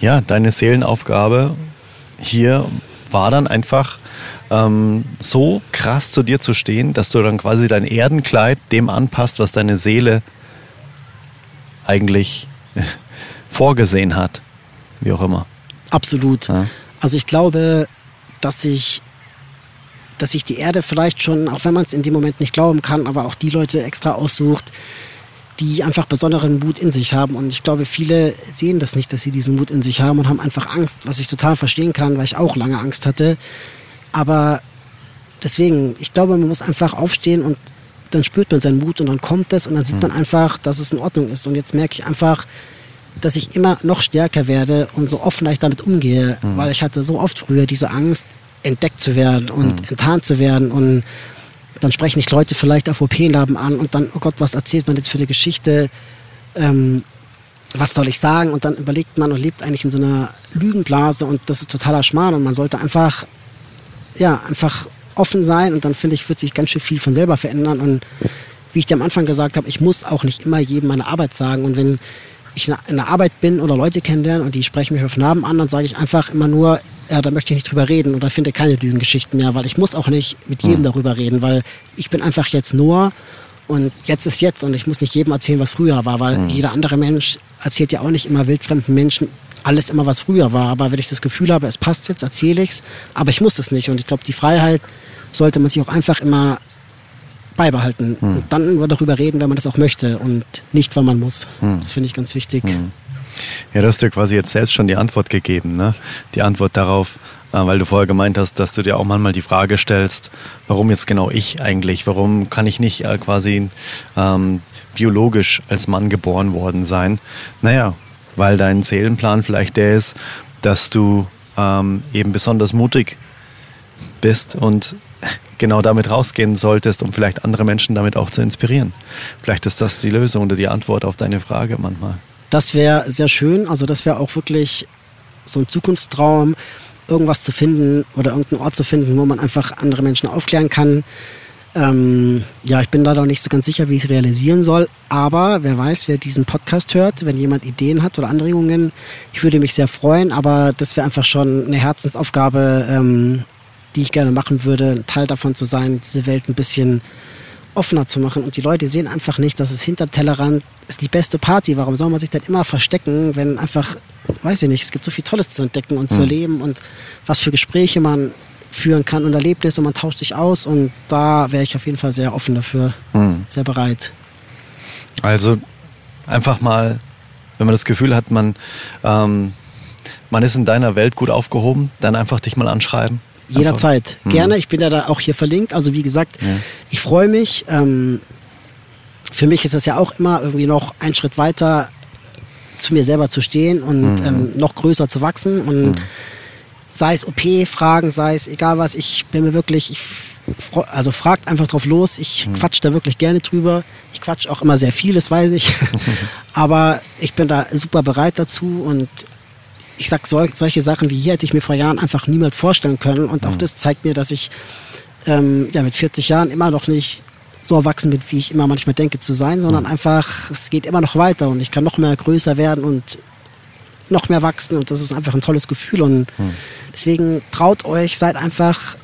Ja, deine Seelenaufgabe hier war dann einfach ähm, so krass zu dir zu stehen, dass du dann quasi dein Erdenkleid dem anpasst, was deine Seele eigentlich <laughs> vorgesehen hat. Wie auch immer. Absolut. Ja. Also ich glaube, dass ich dass sich die Erde vielleicht schon, auch wenn man es in dem Moment nicht glauben kann, aber auch die Leute extra aussucht, die einfach besonderen Mut in sich haben. Und ich glaube, viele sehen das nicht, dass sie diesen Mut in sich haben und haben einfach Angst, was ich total verstehen kann, weil ich auch lange Angst hatte. Aber deswegen, ich glaube, man muss einfach aufstehen und dann spürt man seinen Mut und dann kommt es und dann sieht mhm. man einfach, dass es in Ordnung ist. Und jetzt merke ich einfach, dass ich immer noch stärker werde und so offen ich damit umgehe, mhm. weil ich hatte so oft früher diese Angst, entdeckt zu werden und mhm. enttarnt zu werden und dann sprechen nicht Leute vielleicht auf OP-Laben an und dann, oh Gott, was erzählt man jetzt für eine Geschichte? Ähm, was soll ich sagen? Und dann überlegt man und lebt eigentlich in so einer Lügenblase und das ist totaler Schmarrn und man sollte einfach, ja, einfach offen sein und dann finde ich, wird sich ganz schön viel von selber verändern und wie ich dir am Anfang gesagt habe, ich muss auch nicht immer jedem meine Arbeit sagen und wenn ich in der Arbeit bin oder Leute kennenlerne und die sprechen mich auf Namen an, dann sage ich einfach immer nur, ja, da möchte ich nicht drüber reden oder finde keine Lügengeschichten mehr, weil ich muss auch nicht mit jedem mhm. darüber reden, weil ich bin einfach jetzt Noah Und jetzt ist jetzt und ich muss nicht jedem erzählen, was früher war, weil Mhm. jeder andere Mensch erzählt ja auch nicht immer wildfremden Menschen alles immer, was früher war. Aber wenn ich das Gefühl habe, es passt jetzt, erzähle ich's. Aber ich muss es nicht. Und ich glaube, die Freiheit sollte man sich auch einfach immer beibehalten. Mhm. Und dann nur darüber reden, wenn man das auch möchte und nicht, weil man muss. Mhm. Das finde ich ganz wichtig. Ja, du hast dir quasi jetzt selbst schon die Antwort gegeben, ne? Die Antwort darauf, äh, weil du vorher gemeint hast, dass du dir auch manchmal die Frage stellst, warum jetzt genau ich eigentlich? Warum kann ich nicht äh, quasi ähm, biologisch als Mann geboren worden sein? Naja, weil dein Seelenplan vielleicht der ist, dass du ähm, eben besonders mutig bist und genau damit rausgehen solltest, um vielleicht andere Menschen damit auch zu inspirieren. Vielleicht ist das die Lösung oder die Antwort auf deine Frage manchmal. Das wäre sehr schön. Also das wäre auch wirklich so ein Zukunftstraum, irgendwas zu finden oder irgendeinen Ort zu finden, wo man einfach andere Menschen aufklären kann. Ähm, ja, ich bin da noch nicht so ganz sicher, wie ich es realisieren soll. Aber wer weiß, wer diesen Podcast hört, wenn jemand Ideen hat oder Anregungen, ich würde mich sehr freuen. Aber das wäre einfach schon eine Herzensaufgabe, ähm, die ich gerne machen würde, ein Teil davon zu sein, diese Welt ein bisschen offener zu machen. Und die Leute sehen einfach nicht, dass es hinter Tellerrand ist die beste Party. Warum soll man sich dann immer verstecken, wenn einfach, weiß ich nicht, es gibt so viel Tolles zu entdecken und zu erleben und was für Gespräche man führen kann und erlebt ist und man tauscht sich aus und da wäre ich auf jeden Fall sehr offen dafür, sehr bereit. Also einfach mal, wenn man das Gefühl hat, man, ähm, man ist in deiner Welt gut aufgehoben, dann einfach dich mal anschreiben. Jederzeit. Gerne. Ich bin ja da auch hier verlinkt. Also wie gesagt, ich freue mich. Ähm, für mich ist das ja auch immer irgendwie noch ein Schritt weiter zu mir selber zu stehen und ähm, noch größer zu wachsen. Und sei es OP-Fragen, sei es egal was, ich bin mir wirklich, ich, also fragt einfach drauf los. Ich quatsch da wirklich gerne drüber. Ich quatsch auch immer sehr viel, das weiß ich. <laughs> Aber ich bin da super bereit dazu und ich sag sol solche Sachen wie hier hätte ich mir vor Jahren einfach niemals vorstellen können. Und auch das zeigt mir, dass ich ähm, ja mit 40 Jahren immer noch nicht so erwachsen bin, wie ich immer manchmal denke zu sein, sondern einfach es geht immer noch weiter und ich kann noch mehr größer werden und noch mehr wachsen. Und das ist einfach ein tolles Gefühl. Und deswegen traut euch, seid einfach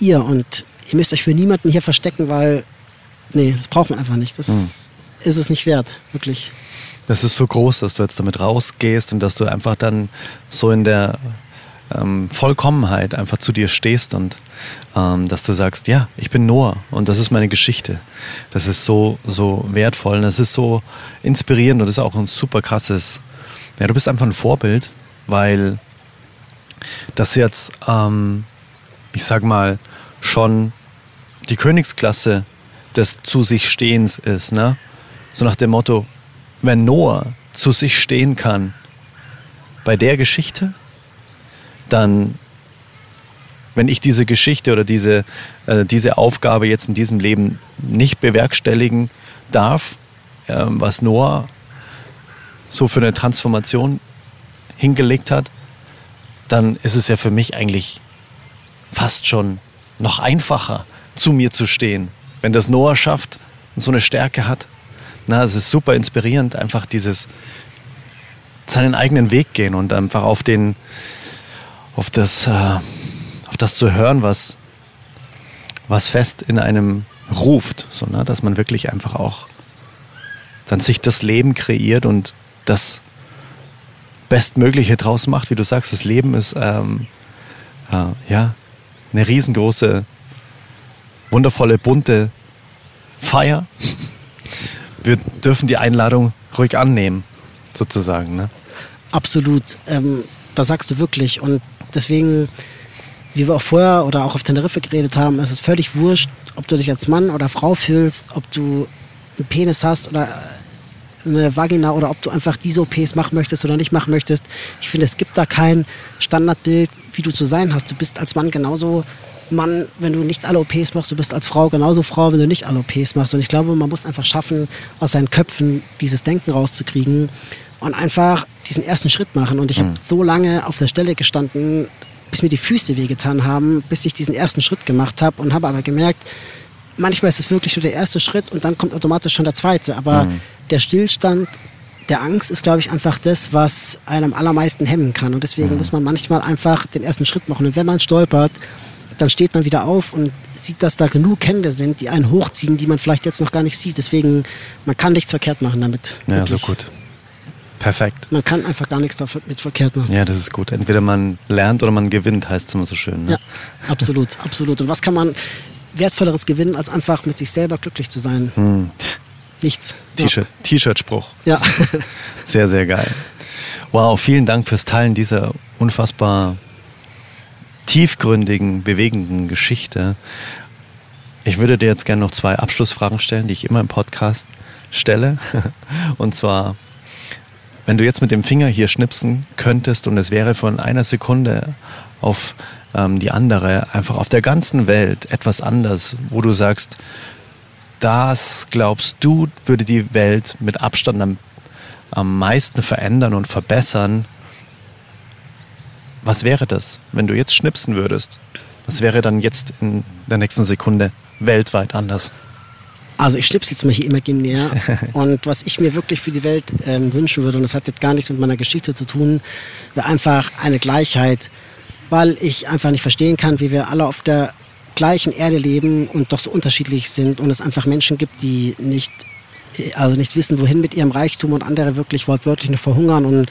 ihr. Und ihr müsst euch für niemanden hier verstecken, weil nee, das braucht man einfach nicht. Das ist es nicht wert, wirklich. Das ist so groß, dass du jetzt damit rausgehst und dass du einfach dann so in der ähm, Vollkommenheit einfach zu dir stehst und ähm, dass du sagst, ja, ich bin Noah und das ist meine Geschichte. Das ist so, so wertvoll und das ist so inspirierend und das ist auch ein super krasses, ja, du bist einfach ein Vorbild, weil das jetzt, ähm, ich sag mal, schon die Königsklasse des zu sich Stehens ist, ne? So nach dem Motto, wenn Noah zu sich stehen kann bei der Geschichte, dann, wenn ich diese Geschichte oder diese, äh, diese Aufgabe jetzt in diesem Leben nicht bewerkstelligen darf, ähm, was Noah so für eine Transformation hingelegt hat, dann ist es ja für mich eigentlich fast schon noch einfacher, zu mir zu stehen. Wenn das Noah schafft und so eine Stärke hat, na, es ist super inspirierend, einfach dieses seinen eigenen Weg gehen und einfach auf den, auf das, äh, auf das zu hören, was, was fest in einem ruft, so, ne, dass man wirklich einfach auch dann sich das Leben kreiert und das Bestmögliche draus macht, wie du sagst, das Leben ist ähm, äh, ja eine riesengroße, wundervolle, bunte Feier. Wir dürfen die Einladung ruhig annehmen, sozusagen. Ne? Absolut. Ähm, da sagst du wirklich. Und deswegen, wie wir auch vorher oder auch auf Teneriffe geredet haben, ist es völlig wurscht, ob du dich als Mann oder Frau fühlst, ob du einen Penis hast oder eine Vagina oder ob du einfach diese OPs machen möchtest oder nicht machen möchtest. Ich finde, es gibt da kein Standardbild, wie du zu sein hast. Du bist als Mann genauso Mann, wenn du nicht alle OPs machst, du bist als Frau genauso Frau, wenn du nicht alle OPs machst. Und ich glaube, man muss einfach schaffen, aus seinen Köpfen dieses Denken rauszukriegen und einfach diesen ersten Schritt machen. Und ich habe so lange auf der Stelle gestanden, bis mir die Füße wehgetan haben, bis ich diesen ersten Schritt gemacht habe und habe aber gemerkt, manchmal ist es wirklich nur der erste Schritt und dann kommt automatisch schon der zweite. Aber der Stillstand der Angst ist, glaube ich, einfach das, was einen am allermeisten hemmen kann. Und deswegen muss man manchmal einfach den ersten Schritt machen. Und wenn man stolpert, dann steht man wieder auf und sieht, dass da genug Hände sind, die einen hochziehen, die man vielleicht jetzt noch gar nicht sieht. Deswegen, man kann nichts verkehrt machen damit. Ja, Wirklich. so gut. Perfekt. Man kann einfach gar nichts damit verkehrt machen. Ja, das ist gut. Entweder man lernt oder man gewinnt, heißt es immer so schön. Ne? Ja, absolut, <laughs> absolut. Und was kann man wertvolleres gewinnen, als einfach mit sich selber glücklich zu sein? Hm. Nichts. T-Shirt, T-Shirt-Spruch. Ja. <laughs> Sehr, sehr geil. Wow, vielen Dank fürs Teilen dieser unfassbar tiefgründigen, bewegenden Geschichte. Ich würde dir jetzt gerne noch zwei Abschlussfragen stellen, die ich immer im Podcast stelle. <laughs> Und zwar, wenn du jetzt mit dem Finger hier schnipsen könntest und es wäre von einer Sekunde auf ähm, die andere einfach auf der ganzen Welt etwas anders, wo du sagst, das glaubst du, würde die Welt mit Abstand am, am meisten verändern und verbessern. Was wäre das, wenn du jetzt schnipsen würdest? Was wäre dann jetzt in der nächsten Sekunde weltweit anders? Also ich schnipse jetzt mal hier imaginär. <laughs> Und was ich mir wirklich für die Welt ähm, wünschen würde, und das hat jetzt gar nichts mit meiner Geschichte zu tun, wäre einfach eine Gleichheit, weil ich einfach nicht verstehen kann, wie wir alle auf der gleichen Erde leben und doch so unterschiedlich sind und es einfach Menschen gibt, die nicht, also nicht wissen, wohin mit ihrem Reichtum und andere wirklich wortwörtlich nur verhungern und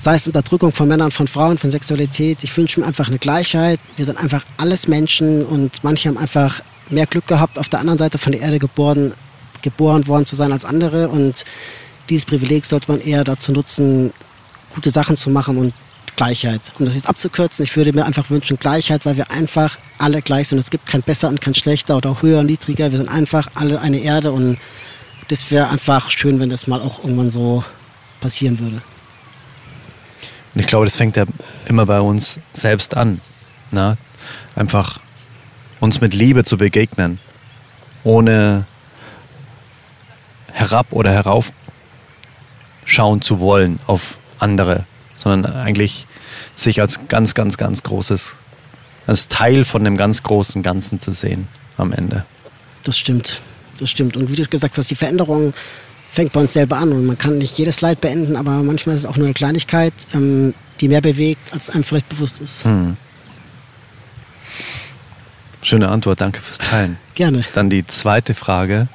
sei es Unterdrückung von Männern, von Frauen, von Sexualität. Ich wünsche mir einfach eine Gleichheit. Wir sind einfach alles Menschen und manche haben einfach mehr Glück gehabt, auf der anderen Seite von der Erde geboren, geboren worden zu sein als andere und dieses Privileg sollte man eher dazu nutzen, gute Sachen zu machen und Gleichheit. Um das jetzt abzukürzen, ich würde mir einfach wünschen Gleichheit, weil wir einfach alle gleich sind. Es gibt kein besser und kein schlechter oder höher und niedriger. Wir sind einfach alle eine Erde und das wäre einfach schön, wenn das mal auch irgendwann so passieren würde. Und ich glaube, das fängt ja immer bei uns selbst an. Na? Einfach uns mit Liebe zu begegnen, ohne herab oder heraufschauen zu wollen auf andere, sondern eigentlich sich als ganz, ganz, ganz großes, als Teil von dem ganz großen Ganzen zu sehen am Ende. Das stimmt, das stimmt. Und wie du gesagt hast, die Veränderung fängt bei uns selber an und man kann nicht jedes Leid beenden, aber manchmal ist es auch nur eine Kleinigkeit, ähm, die mehr bewegt, als einem vielleicht bewusst ist. Hm. Schöne Antwort, danke fürs Teilen. <laughs> Gerne. Dann die zweite Frage.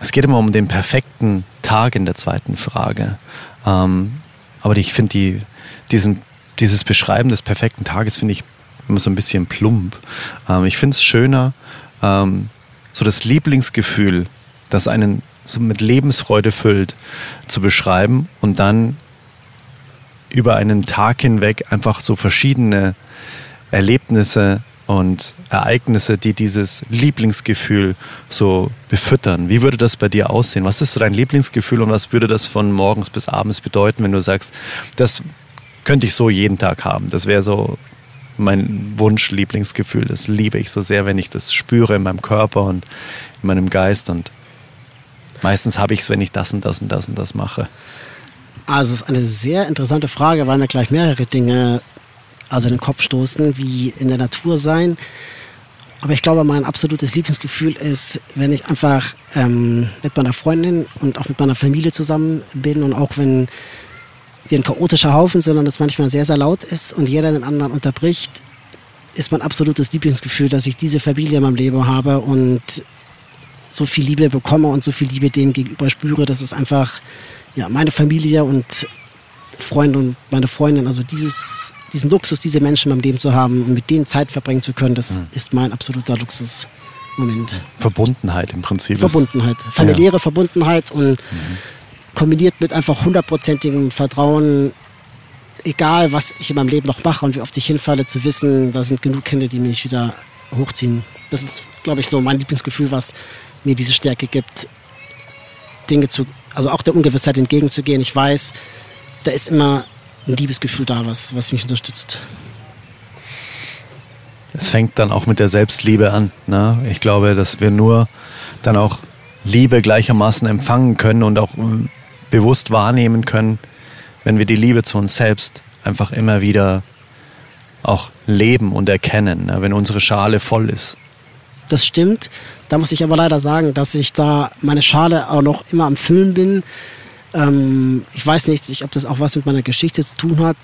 Es geht immer um den perfekten Tag in der zweiten Frage. Ähm, aber ich finde die, diesen, dieses Beschreiben des perfekten Tages finde ich immer so ein bisschen plump. Ähm, ich finde es schöner, ähm, so das Lieblingsgefühl, das einen so mit Lebensfreude füllt, zu beschreiben und dann über einen Tag hinweg einfach so verschiedene Erlebnisse und Ereignisse, die dieses Lieblingsgefühl so befüttern. Wie würde das bei dir aussehen? Was ist so dein Lieblingsgefühl und was würde das von morgens bis abends bedeuten, wenn du sagst, das könnte ich so jeden Tag haben? Das wäre so mein Wunsch-Lieblingsgefühl. Das liebe ich so sehr, wenn ich das spüre in meinem Körper und in meinem Geist. Und meistens habe ich es, wenn ich das und das und das und das mache. Also es ist eine sehr interessante Frage, weil mir gleich mehrere Dinge also in den Kopf stoßen, wie in der Natur sein. Aber ich glaube, mein absolutes Lieblingsgefühl ist, wenn ich einfach ähm, mit meiner Freundin und auch mit meiner Familie zusammen bin und auch wenn wir ein chaotischer Haufen sind und es manchmal sehr, sehr laut ist und jeder den anderen unterbricht, ist mein absolutes Lieblingsgefühl, dass ich diese Familie in meinem Leben habe und so viel Liebe bekomme und so viel Liebe denen gegenüber spüre. Das ist einfach ja, meine Familie und Freunde und meine Freundin. Also dieses, diesen Luxus, diese Menschen in meinem Leben zu haben und mit denen Zeit verbringen zu können, das Mhm. ist mein absoluter Luxusmoment. Verbundenheit im Prinzip. Verbundenheit, familiäre Verbundenheit und kombiniert mit einfach hundertprozentigem Vertrauen, egal was ich in meinem Leben noch mache und wie oft ich hinfalle, zu wissen, da sind genug Kinder, die mich wieder hochziehen. Das ist, glaube ich, so mein Lieblingsgefühl, was mir diese Stärke gibt, Dinge zu, also auch der Ungewissheit entgegenzugehen. Ich weiß, da ist immer ein Liebesgefühl da, was, was mich unterstützt. Es fängt dann auch mit der Selbstliebe an. Ne? Ich glaube, dass wir nur dann auch Liebe gleichermaßen empfangen können und auch ähm, bewusst wahrnehmen können, wenn wir die Liebe zu uns selbst einfach immer wieder auch leben und erkennen, ne? wenn unsere Schale voll ist. Das stimmt. Da muss ich aber leider sagen, dass ich da meine Schale auch noch immer am Füllen bin. Ähm, ich weiß nicht, ob das auch was mit meiner Geschichte zu tun hat.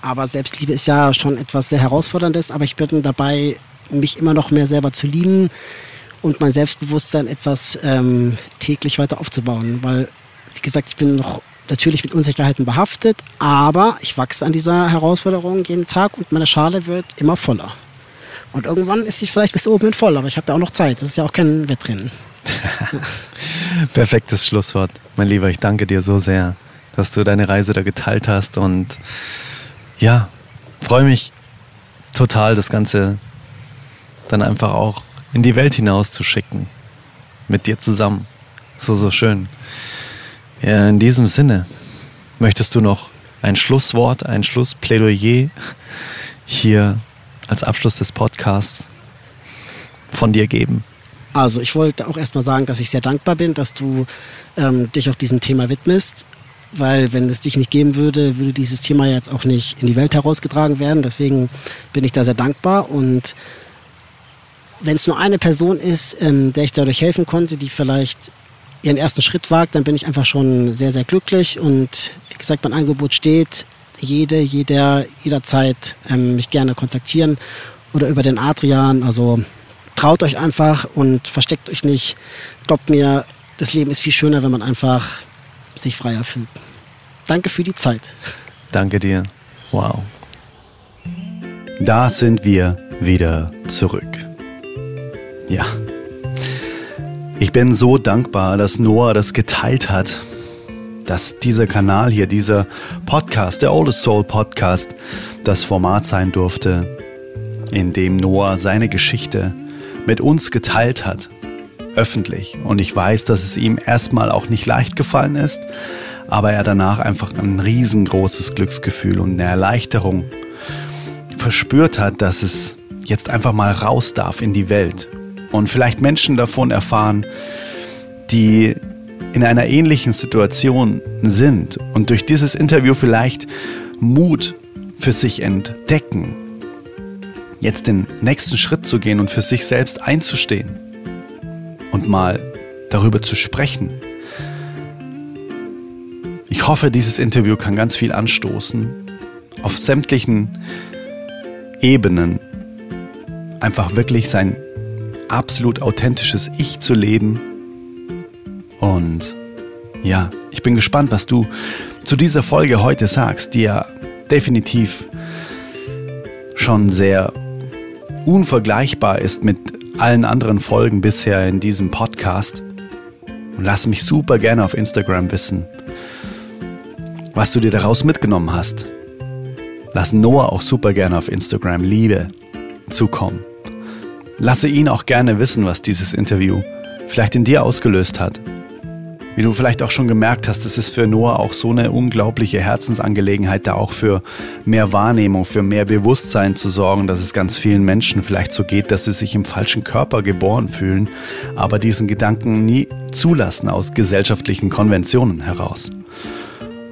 Aber Selbstliebe ist ja schon etwas sehr Herausforderndes, aber ich bin dabei, mich immer noch mehr selber zu lieben und mein Selbstbewusstsein etwas ähm, täglich weiter aufzubauen. Weil, wie gesagt, ich bin noch natürlich mit Unsicherheiten behaftet, aber ich wachse an dieser Herausforderung jeden Tag und meine Schale wird immer voller. Und irgendwann ist sie vielleicht bis oben hin voll, aber ich habe ja auch noch Zeit. Das ist ja auch kein Wettrennen. <laughs> Perfektes Schlusswort, mein Lieber. Ich danke dir so sehr, dass du deine Reise da geteilt hast und ja, freue mich total, das Ganze dann einfach auch in die Welt hinaus zu schicken. Mit dir zusammen. So, so schön. Ja, in diesem Sinne, möchtest du noch ein Schlusswort, ein Schlussplädoyer hier als Abschluss des Podcasts von dir geben? Also ich wollte auch erstmal sagen, dass ich sehr dankbar bin, dass du ähm, dich auch diesem Thema widmest, weil wenn es dich nicht geben würde, würde dieses Thema jetzt auch nicht in die Welt herausgetragen werden. Deswegen bin ich da sehr dankbar und wenn es nur eine Person ist, ähm, der ich dadurch helfen konnte, die vielleicht ihren ersten Schritt wagt, dann bin ich einfach schon sehr, sehr glücklich und wie gesagt, mein Angebot steht. Jede, jeder, jederzeit ähm, mich gerne kontaktieren oder über den Adrian. Also traut euch einfach und versteckt euch nicht. Glaubt mir, das Leben ist viel schöner, wenn man einfach sich freier fühlt. Danke für die Zeit. Danke dir. Wow. Da sind wir wieder zurück. Ja. Ich bin so dankbar, dass Noah das geteilt hat, dass dieser Kanal hier, dieser Podcast, der Oldest Soul Podcast, das Format sein durfte, in dem Noah seine Geschichte mit uns geteilt hat, öffentlich. Und ich weiß, dass es ihm erstmal auch nicht leicht gefallen ist, aber er danach einfach ein riesengroßes Glücksgefühl und eine Erleichterung verspürt hat, dass es jetzt einfach mal raus darf in die Welt und vielleicht Menschen davon erfahren, die in einer ähnlichen Situation sind und durch dieses Interview vielleicht Mut für sich entdecken jetzt den nächsten Schritt zu gehen und für sich selbst einzustehen und mal darüber zu sprechen. Ich hoffe, dieses Interview kann ganz viel anstoßen, auf sämtlichen Ebenen einfach wirklich sein absolut authentisches Ich zu leben. Und ja, ich bin gespannt, was du zu dieser Folge heute sagst, die ja definitiv schon sehr unvergleichbar ist mit allen anderen Folgen bisher in diesem Podcast. Und lass mich super gerne auf Instagram wissen, was du dir daraus mitgenommen hast. Lass Noah auch super gerne auf Instagram Liebe zukommen. Lasse ihn auch gerne wissen, was dieses Interview vielleicht in dir ausgelöst hat wie du vielleicht auch schon gemerkt hast, es ist für Noah auch so eine unglaubliche Herzensangelegenheit, da auch für mehr Wahrnehmung, für mehr Bewusstsein zu sorgen, dass es ganz vielen Menschen vielleicht so geht, dass sie sich im falschen Körper geboren fühlen, aber diesen Gedanken nie zulassen aus gesellschaftlichen Konventionen heraus.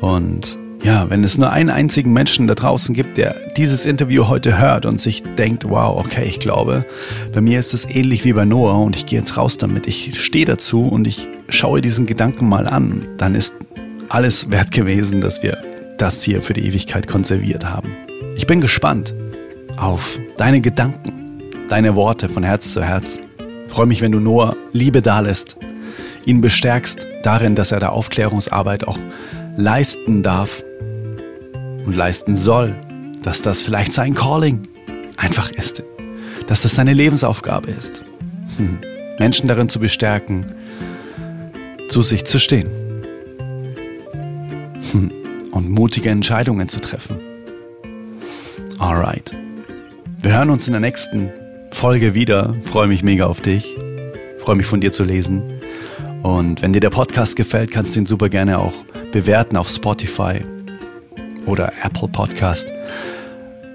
Und ja, wenn es nur einen einzigen Menschen da draußen gibt, der dieses Interview heute hört und sich denkt, wow, okay, ich glaube, bei mir ist es ähnlich wie bei Noah und ich gehe jetzt raus damit. Ich stehe dazu und ich schaue diesen Gedanken mal an. Dann ist alles wert gewesen, dass wir das hier für die Ewigkeit konserviert haben. Ich bin gespannt auf deine Gedanken, deine Worte von Herz zu Herz. Ich freue mich, wenn du Noah Liebe dalässt, ihn bestärkst darin, dass er da Aufklärungsarbeit auch leisten darf und leisten soll, dass das vielleicht sein Calling einfach ist, dass das seine Lebensaufgabe ist, hm. Menschen darin zu bestärken, zu sich zu stehen hm. und mutige Entscheidungen zu treffen. Alright. Wir hören uns in der nächsten Folge wieder. Freue mich mega auf dich. Freue mich von dir zu lesen. Und wenn dir der Podcast gefällt, kannst du ihn super gerne auch bewerten auf Spotify oder Apple Podcast.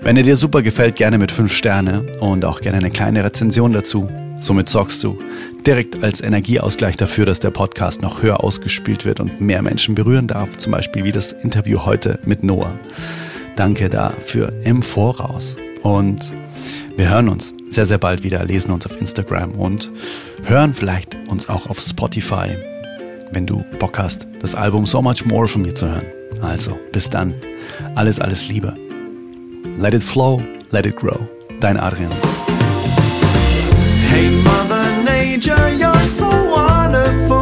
Wenn er dir super gefällt, gerne mit 5 Sterne und auch gerne eine kleine Rezension dazu. Somit sorgst du direkt als Energieausgleich dafür, dass der Podcast noch höher ausgespielt wird und mehr Menschen berühren darf. Zum Beispiel wie das Interview heute mit Noah. Danke dafür im Voraus. Und wir hören uns sehr, sehr bald wieder, lesen uns auf Instagram und hören vielleicht uns auch auf Spotify, wenn du Bock hast, das Album So Much More von mir zu hören. Also, bis dann. Alles, alles Liebe. Let it flow, let it grow. Dein Adrian. Hey Mother Nature, you're so wonderful.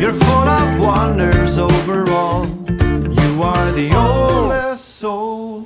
You're full of wonders overall. You are the oldest soul.